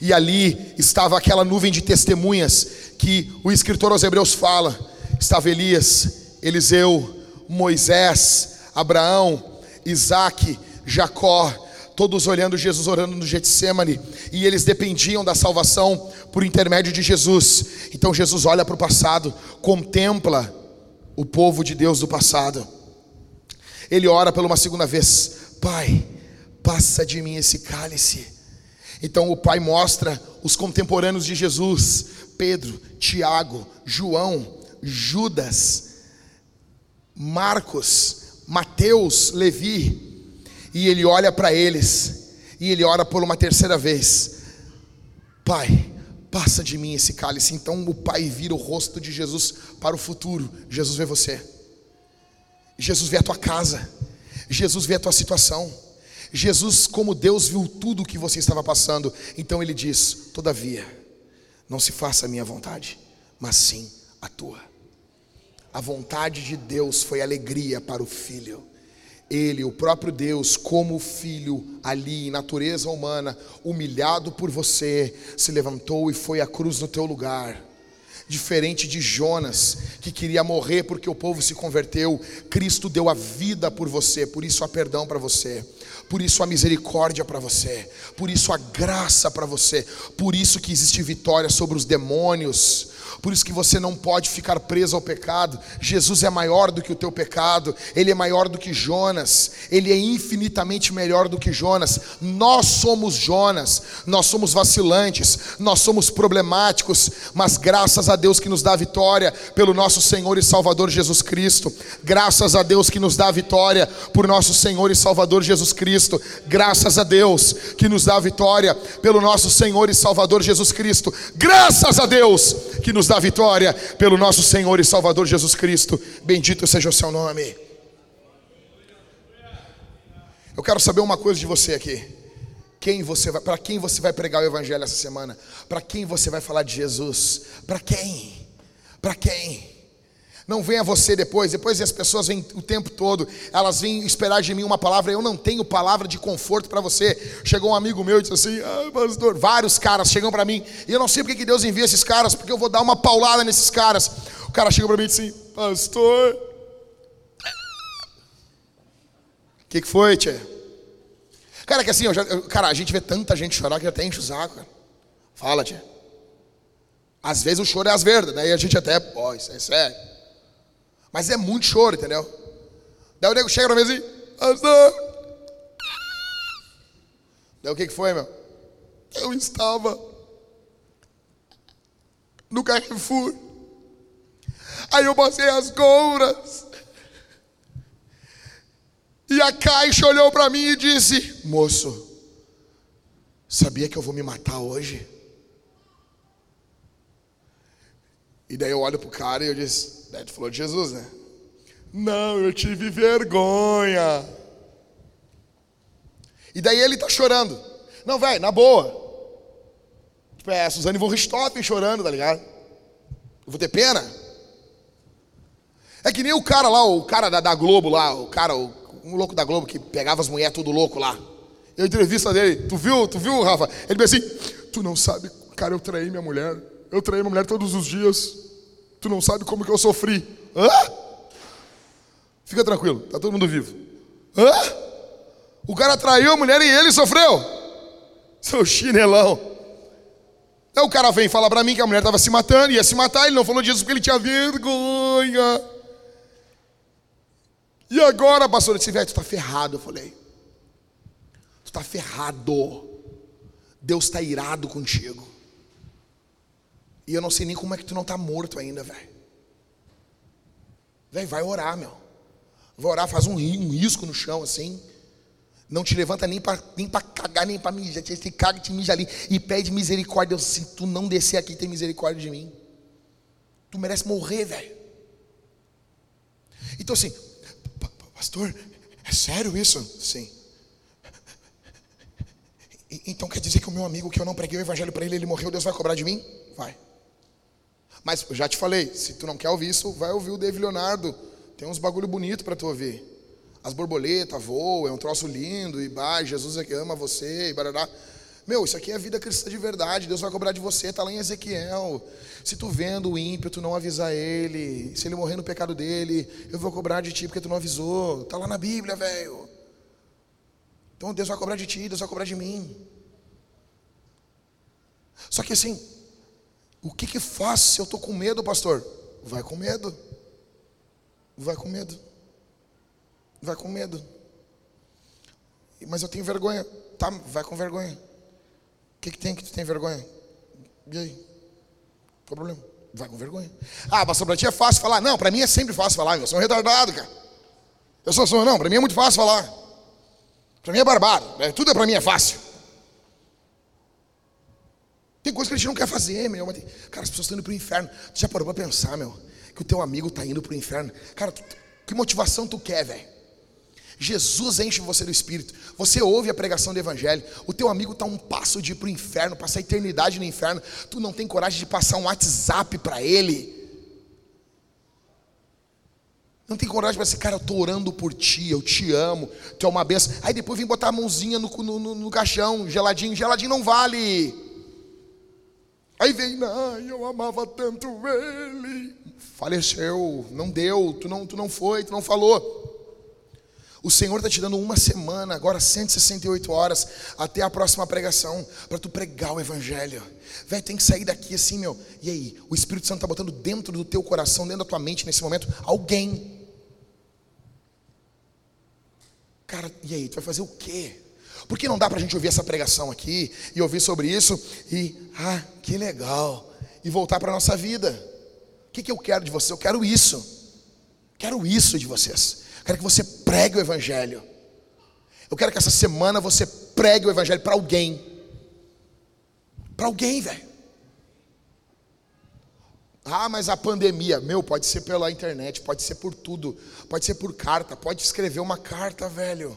E ali estava aquela nuvem de testemunhas que o escritor aos Hebreus fala. Estava Elias, Eliseu, Moisés, Abraão, Isaac, Jacó, todos olhando Jesus orando no Getsemane, e eles dependiam da salvação por intermédio de Jesus. Então Jesus olha para o passado, contempla o povo de Deus do passado. Ele ora pela uma segunda vez: Pai, passa de mim esse cálice. Então o Pai mostra os contemporâneos de Jesus: Pedro, Tiago, João, Judas, Marcos, Mateus, Levi, e ele olha para eles, e ele ora por uma terceira vez: Pai, passa de mim esse cálice. Então o pai vira o rosto de Jesus para o futuro. Jesus vê você, Jesus vê a tua casa, Jesus vê a tua situação. Jesus, como Deus, viu tudo o que você estava passando. Então ele diz: Todavia, não se faça a minha vontade, mas sim a tua. A vontade de Deus foi alegria para o filho. Ele, o próprio Deus, como filho ali em natureza humana, humilhado por você, se levantou e foi à cruz no teu lugar. Diferente de Jonas, que queria morrer porque o povo se converteu, Cristo deu a vida por você, por isso há perdão para você, por isso há misericórdia para você, por isso há graça para você, por isso que existe vitória sobre os demônios, por isso que você não pode ficar preso ao pecado. Jesus é maior do que o teu pecado, ele é maior do que Jonas, ele é infinitamente melhor do que Jonas. Nós somos Jonas, nós somos vacilantes, nós somos problemáticos, mas graças a Deus que nos dá vitória pelo nosso Senhor e Salvador Jesus Cristo. Graças a Deus que nos dá vitória por nosso Senhor e Salvador Jesus Cristo. Graças a Deus que nos dá vitória pelo nosso Senhor e Salvador Jesus Cristo. Graças a Deus que nos dá vitória pelo nosso Senhor e Salvador Jesus Cristo. Bendito seja o seu nome. Eu quero saber uma coisa de você aqui. Quem você vai, para quem você vai pregar o evangelho essa semana? Para quem você vai falar de Jesus? Para quem? Para quem? Não venha você depois, depois as pessoas vêm o tempo todo, elas vêm esperar de mim uma palavra, eu não tenho palavra de conforto para você. Chegou um amigo meu e disse assim: ah, pastor, vários caras chegam para mim, e eu não sei porque que Deus envia esses caras, porque eu vou dar uma paulada nesses caras. O cara chegou para mim e disse assim: Pastor, o que, que foi, tia? Cara, que assim, eu já, eu, cara, a gente vê tanta gente chorar que até enche o saco. Fala, tia. Às vezes o choro é as verdas, daí a gente até, oh, isso é sério. Mas é muito choro, entendeu? Daí o nego chega mim assim, pastor. Daí o que, que foi, meu? Eu estava no Carrefour. Aí eu passei as compras. E a caixa olhou para mim e disse: Moço, sabia que eu vou me matar hoje? E daí eu olho pro cara e eu disse: Daí tu falou de Jesus, né? Não, eu tive vergonha. E daí ele tá chorando. Não, velho, na boa. Tipo, é a Suzane von Richthofen chorando, tá ligado? Eu vou ter pena? É que nem o cara lá, o cara da, da Globo lá, o cara, o, um louco da Globo que pegava as mulheres tudo louco lá. Eu entrevista dele, tu viu, tu viu, Rafa? Ele disse assim, tu não sabe, cara, eu traí minha mulher. Eu traí minha mulher todos os dias. Tu não sabe como que eu sofri. Hã? Fica tranquilo, tá todo mundo vivo. Hã? O cara traiu a mulher e ele sofreu. Seu chinelão. Aí o cara vem falar para mim que a mulher estava se matando, ia se matar, ele não falou disso porque ele tinha vergonha. E agora, pastor, disse, velho, tu está ferrado. Eu falei, tu está ferrado. Deus está irado contigo. E eu não sei nem como é que tu não está morto ainda, velho. Velho, vai orar, meu. Vai orar, faz um, um risco no chão assim. Não te levanta nem para nem cagar, nem para mijar. Você caga e te mija ali. E pede misericórdia. Se tu não descer aqui, tem misericórdia de mim. Tu merece morrer, velho. Então assim, pastor, é sério isso? Sim. Então quer dizer que o meu amigo que eu não preguei o evangelho para ele, ele morreu, Deus vai cobrar de mim? Vai. Mas já te falei, se tu não quer ouvir isso, vai ouvir o David Leonardo. Tem uns bagulho bonito para tu ouvir. as borboletas voam, é um troço lindo, e bah, Jesus é que ama você, e barará. Meu, isso aqui é a vida cristã de verdade. Deus vai cobrar de você, está lá em Ezequiel. Se tu vendo o ímpio, tu não avisar ele. Se ele morrer no pecado dele, eu vou cobrar de ti porque tu não avisou. Está lá na Bíblia, velho. Então Deus vai cobrar de ti, Deus vai cobrar de mim. Só que assim, o que que faz se eu estou com medo, pastor? Vai com medo. Vai com medo. Vai com medo. Mas eu tenho vergonha. Tá, vai com vergonha. O que, que tem que tu tem vergonha? E aí? Qual o problema? Vai com vergonha. Ah, pastor, para ti é fácil falar. Não, para mim é sempre fácil falar. Eu sou um retardado, cara. Eu sou, sou não, para mim é muito fácil falar. Para mim é barbado. É, tudo é para mim é fácil. Tem coisa que a gente não quer fazer, meu. Mas tem... Cara, as pessoas estão indo para o inferno. Tu já parou para pensar, meu? Que o teu amigo está indo para o inferno. Cara, tu... que motivação tu quer, velho? Jesus enche você do Espírito. Você ouve a pregação do Evangelho. O teu amigo está um passo de ir para o inferno, passar a eternidade no inferno. Tu não tem coragem de passar um WhatsApp para ele. Não tem coragem para dizer, cara, eu estou orando por ti, eu te amo, tu é uma benção. Aí depois vem botar a mãozinha no, no, no, no caixão, geladinho, geladinho não vale. Aí vem, não, eu amava tanto ele. Faleceu, não deu, tu não, tu não foi, tu não falou. O Senhor está te dando uma semana, agora 168 horas, até a próxima pregação, para tu pregar o Evangelho. Velho, tem que sair daqui assim, meu. E aí, o Espírito Santo está botando dentro do teu coração, dentro da tua mente nesse momento, alguém. Cara, e aí, tu vai fazer o quê? Por que não dá para a gente ouvir essa pregação aqui e ouvir sobre isso e, ah, que legal, e voltar para a nossa vida? O que, que eu quero de vocês? Eu quero isso. Quero isso de vocês. Quero que você pregue o Evangelho. Eu quero que essa semana você pregue o Evangelho para alguém. Para alguém, velho. Ah, mas a pandemia, meu, pode ser pela internet, pode ser por tudo, pode ser por carta, pode escrever uma carta, velho.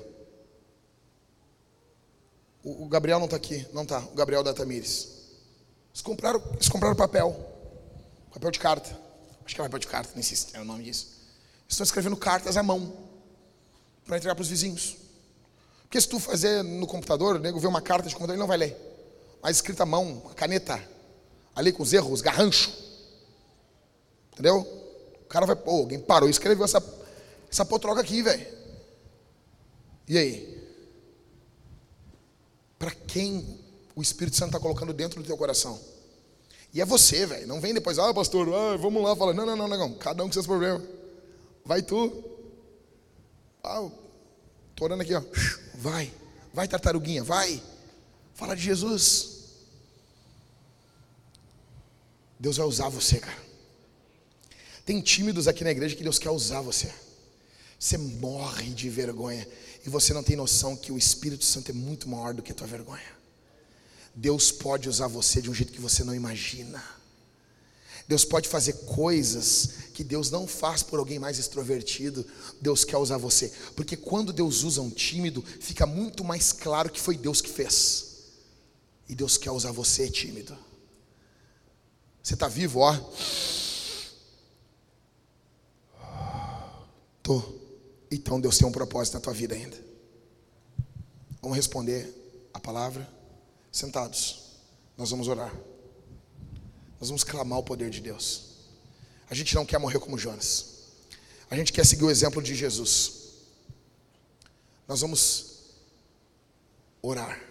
O, Gabriel não está aqui, não está, o Gabriel da Tamires. Eles compraram, eles compraram papel, papel de carta. Acho que é papel de carta, nem sei se é o nome disso. Estão escrevendo cartas à mão para entregar para os vizinhos. Porque se tu fazer no computador, o nego vê uma carta de computador, ele não vai ler. Mas escrita à mão, caneta, ali com os erros, garrancho. Entendeu? O cara vai, pô, alguém parou e escreveu essa, essa potroca aqui, velho. E aí? Para quem o Espírito Santo está colocando dentro do teu coração? E é você, velho. Não vem depois, ah, pastor, ah, vamos lá, fala. Não, não, não, não. Cada um com seus problemas. Vai tu. Ah, tô orando aqui, ó. Vai. Vai, tartaruguinha, vai. Fala de Jesus. Deus vai usar você, cara. Tem tímidos aqui na igreja que Deus quer usar você. Você morre de vergonha e você não tem noção que o Espírito Santo é muito maior do que a tua vergonha. Deus pode usar você de um jeito que você não imagina. Deus pode fazer coisas que Deus não faz por alguém mais extrovertido. Deus quer usar você. Porque quando Deus usa um tímido, fica muito mais claro que foi Deus que fez. E Deus quer usar você, tímido. Você está vivo, ó. Tô. Então Deus tem um propósito na tua vida ainda. Vamos responder a palavra sentados. Nós vamos orar. Nós vamos clamar o poder de Deus. A gente não quer morrer como Jonas. A gente quer seguir o exemplo de Jesus. Nós vamos orar.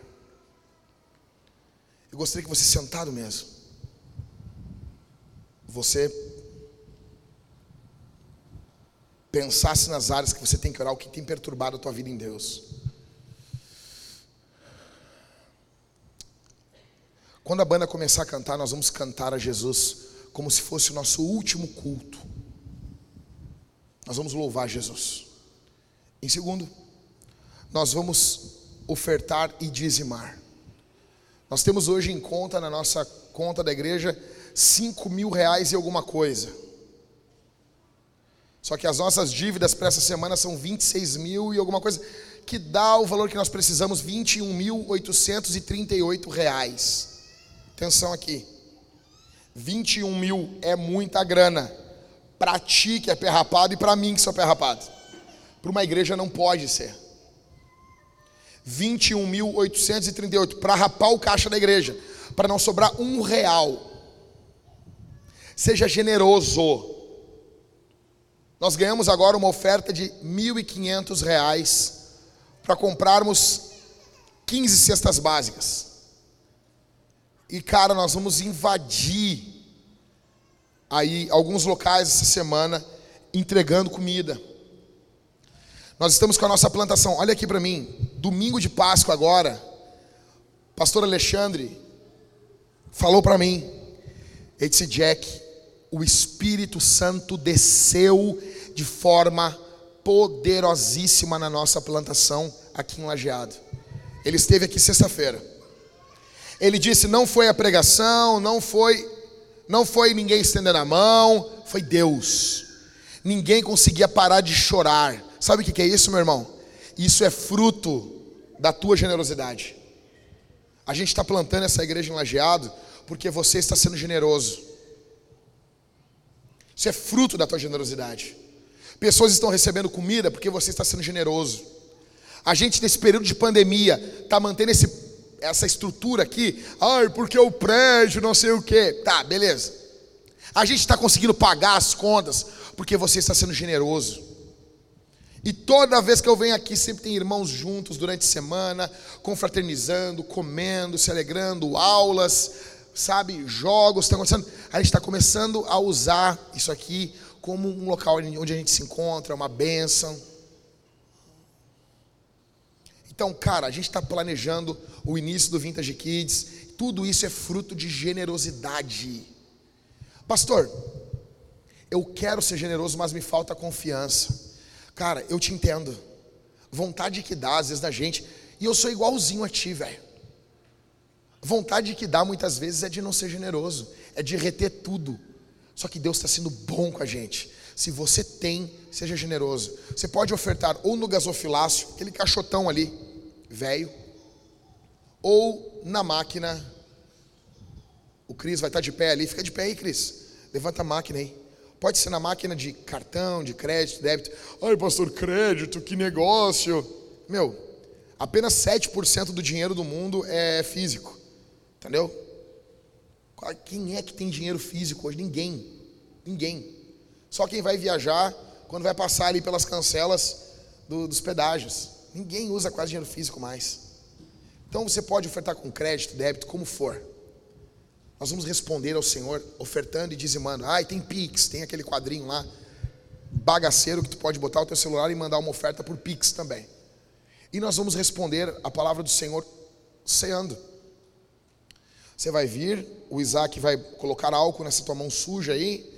Eu gostaria que você sentado mesmo. Você pensasse nas áreas que você tem que orar, o que tem perturbado a tua vida em Deus. Quando a banda começar a cantar, nós vamos cantar a Jesus como se fosse o nosso último culto. Nós vamos louvar Jesus. Em segundo, nós vamos ofertar e dizimar. Nós temos hoje em conta, na nossa conta da igreja, cinco mil reais e alguma coisa. Só que as nossas dívidas para essa semana são 26 mil e alguma coisa, que dá o valor que nós precisamos, 21.838 reais. Atenção aqui. 21 mil é muita grana. Para ti que é pé rapado e para mim que sou pé rapado. Para uma igreja não pode ser. 21.838 para rapar o caixa da igreja, para não sobrar um real. Seja generoso. Nós ganhamos agora uma oferta de 1.500 reais para comprarmos 15 cestas básicas. E cara, nós vamos invadir aí alguns locais essa semana entregando comida. Nós estamos com a nossa plantação. Olha aqui para mim, domingo de Páscoa agora, pastor Alexandre falou para mim, ele disse, Jack, o Espírito Santo desceu de forma poderosíssima na nossa plantação aqui em Lajeado. Ele esteve aqui sexta-feira. Ele disse: não foi a pregação, não foi, não foi ninguém estendendo a mão, foi Deus. Ninguém conseguia parar de chorar. Sabe o que é isso, meu irmão? Isso é fruto da tua generosidade. A gente está plantando essa igreja em Lajeado porque você está sendo generoso. Isso é fruto da tua generosidade. Pessoas estão recebendo comida porque você está sendo generoso. A gente, nesse período de pandemia, está mantendo esse, essa estrutura aqui. Ai, porque o prédio, não sei o quê. Tá, beleza. A gente está conseguindo pagar as contas porque você está sendo generoso. E toda vez que eu venho aqui, sempre tem irmãos juntos durante a semana, confraternizando, comendo, se alegrando, aulas, sabe, jogos estão acontecendo. A gente está começando a usar isso aqui como um local onde a gente se encontra, uma bênção. Então, cara, a gente está planejando o início do Vintage Kids. Tudo isso é fruto de generosidade. Pastor, eu quero ser generoso, mas me falta confiança. Cara, eu te entendo. Vontade que dá, às vezes, da gente. E eu sou igualzinho a ti, velho. Vontade que dá, muitas vezes, é de não ser generoso. É de reter tudo. Só que Deus está sendo bom com a gente. Se você tem, seja generoso. Você pode ofertar ou no gasofilácio, aquele caixotão ali, velho, ou na máquina. O Cris vai estar de pé ali. Fica de pé aí, Cris. Levanta a máquina aí. Pode ser na máquina de cartão, de crédito, débito. Ai, pastor, crédito, que negócio. Meu, apenas 7% do dinheiro do mundo é físico. Entendeu? Quem é que tem dinheiro físico hoje? Ninguém. Ninguém. Só quem vai viajar quando vai passar ali pelas cancelas do, dos pedágios. Ninguém usa quase dinheiro físico mais. Então você pode ofertar com crédito, débito, como for. Nós vamos responder ao Senhor ofertando e dizimando. Ah, e tem Pix, tem aquele quadrinho lá, bagaceiro que tu pode botar o teu celular e mandar uma oferta por Pix também. E nós vamos responder a palavra do Senhor ceando. Você vai vir, o Isaac vai colocar álcool nessa tua mão suja aí.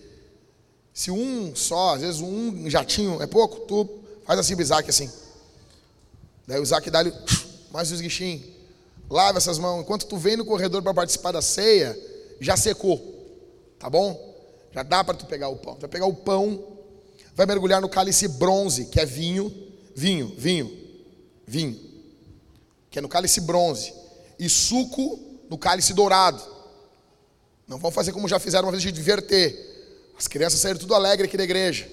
Se um só, às vezes um jatinho é pouco, tu faz assim pro Isaac assim. Daí o Isaac dá-lhe mais os guichinhos. Lava essas mãos. Enquanto tu vem no corredor para participar da ceia, já secou. Tá bom? Já dá para tu pegar o pão. Tu vai pegar o pão, vai mergulhar no cálice bronze, que é vinho, vinho, vinho, vinho. Que é no cálice bronze. E suco no cálice dourado. Não vão fazer como já fizeram uma vez de diverter. As crianças saíram tudo alegre aqui da igreja.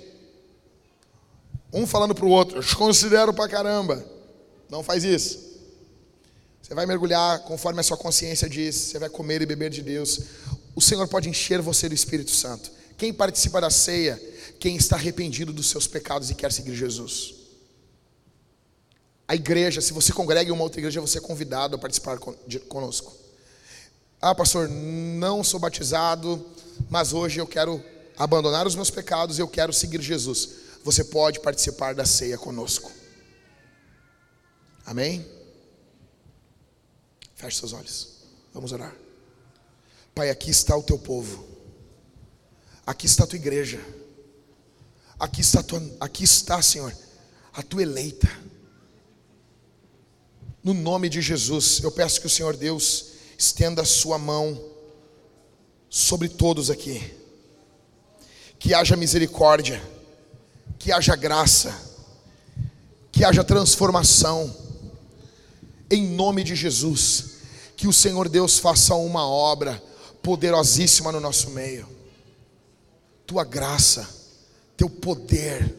Um falando para o outro, eu te considero para caramba. Não faz isso. Você vai mergulhar conforme a sua consciência diz, você vai comer e beber de Deus. O Senhor pode encher você do Espírito Santo. Quem participa da ceia, quem está arrependido dos seus pecados e quer seguir Jesus. A igreja, se você congrega em uma outra igreja, você é convidado a participar conosco. Ah, pastor, não sou batizado, mas hoje eu quero abandonar os meus pecados e eu quero seguir Jesus. Você pode participar da ceia conosco. Amém? Feche seus olhos. Vamos orar. Pai, aqui está o teu povo. Aqui está a tua igreja. Aqui está, tua, aqui está, Senhor, a tua eleita. No nome de Jesus, eu peço que o Senhor Deus estenda a sua mão sobre todos aqui. Que haja misericórdia, que haja graça, que haja transformação em nome de Jesus, que o Senhor Deus faça uma obra poderosíssima no nosso meio. Tua graça, teu poder,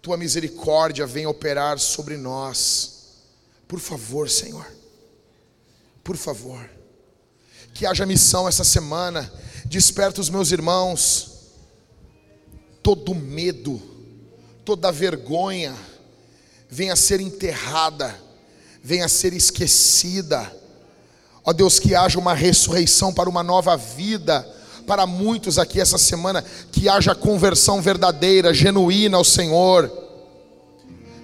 tua misericórdia venha operar sobre nós. Por favor, Senhor. Por favor. Que haja missão essa semana. Desperta os meus irmãos. Todo medo, toda vergonha venha ser enterrada, venha ser esquecida. Ó Deus, que haja uma ressurreição para uma nova vida para muitos aqui essa semana, que haja conversão verdadeira, genuína ao Senhor.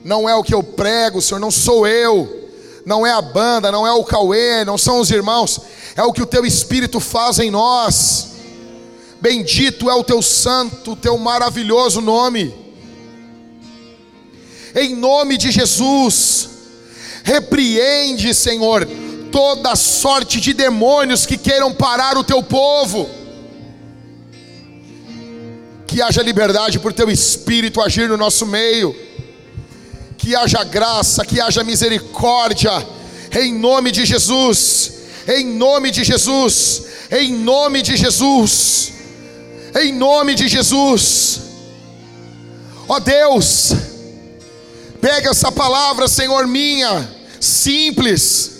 Não é o que eu prego, Senhor, não sou eu, não é a banda, não é o Cauê, não são os irmãos, é o que o teu Espírito faz em nós. Bendito é o teu santo, o teu maravilhoso nome. Em nome de Jesus, repreende, Senhor, toda sorte de demônios que queiram parar o teu povo que haja liberdade por teu espírito agir no nosso meio, que haja graça, que haja misericórdia, em nome de Jesus, em nome de Jesus, em nome de Jesus, em nome de Jesus, ó oh Deus, pega essa palavra, Senhor minha, simples,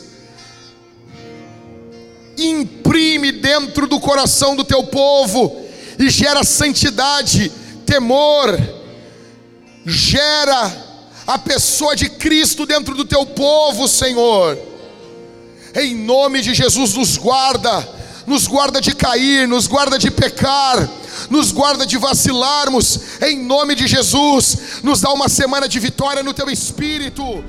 imprime dentro do coração do teu povo, e gera santidade, temor, gera a pessoa de Cristo dentro do teu povo, Senhor. Em nome de Jesus, nos guarda, nos guarda de cair, nos guarda de pecar, nos guarda de vacilarmos, em nome de Jesus, nos dá uma semana de vitória no teu espírito.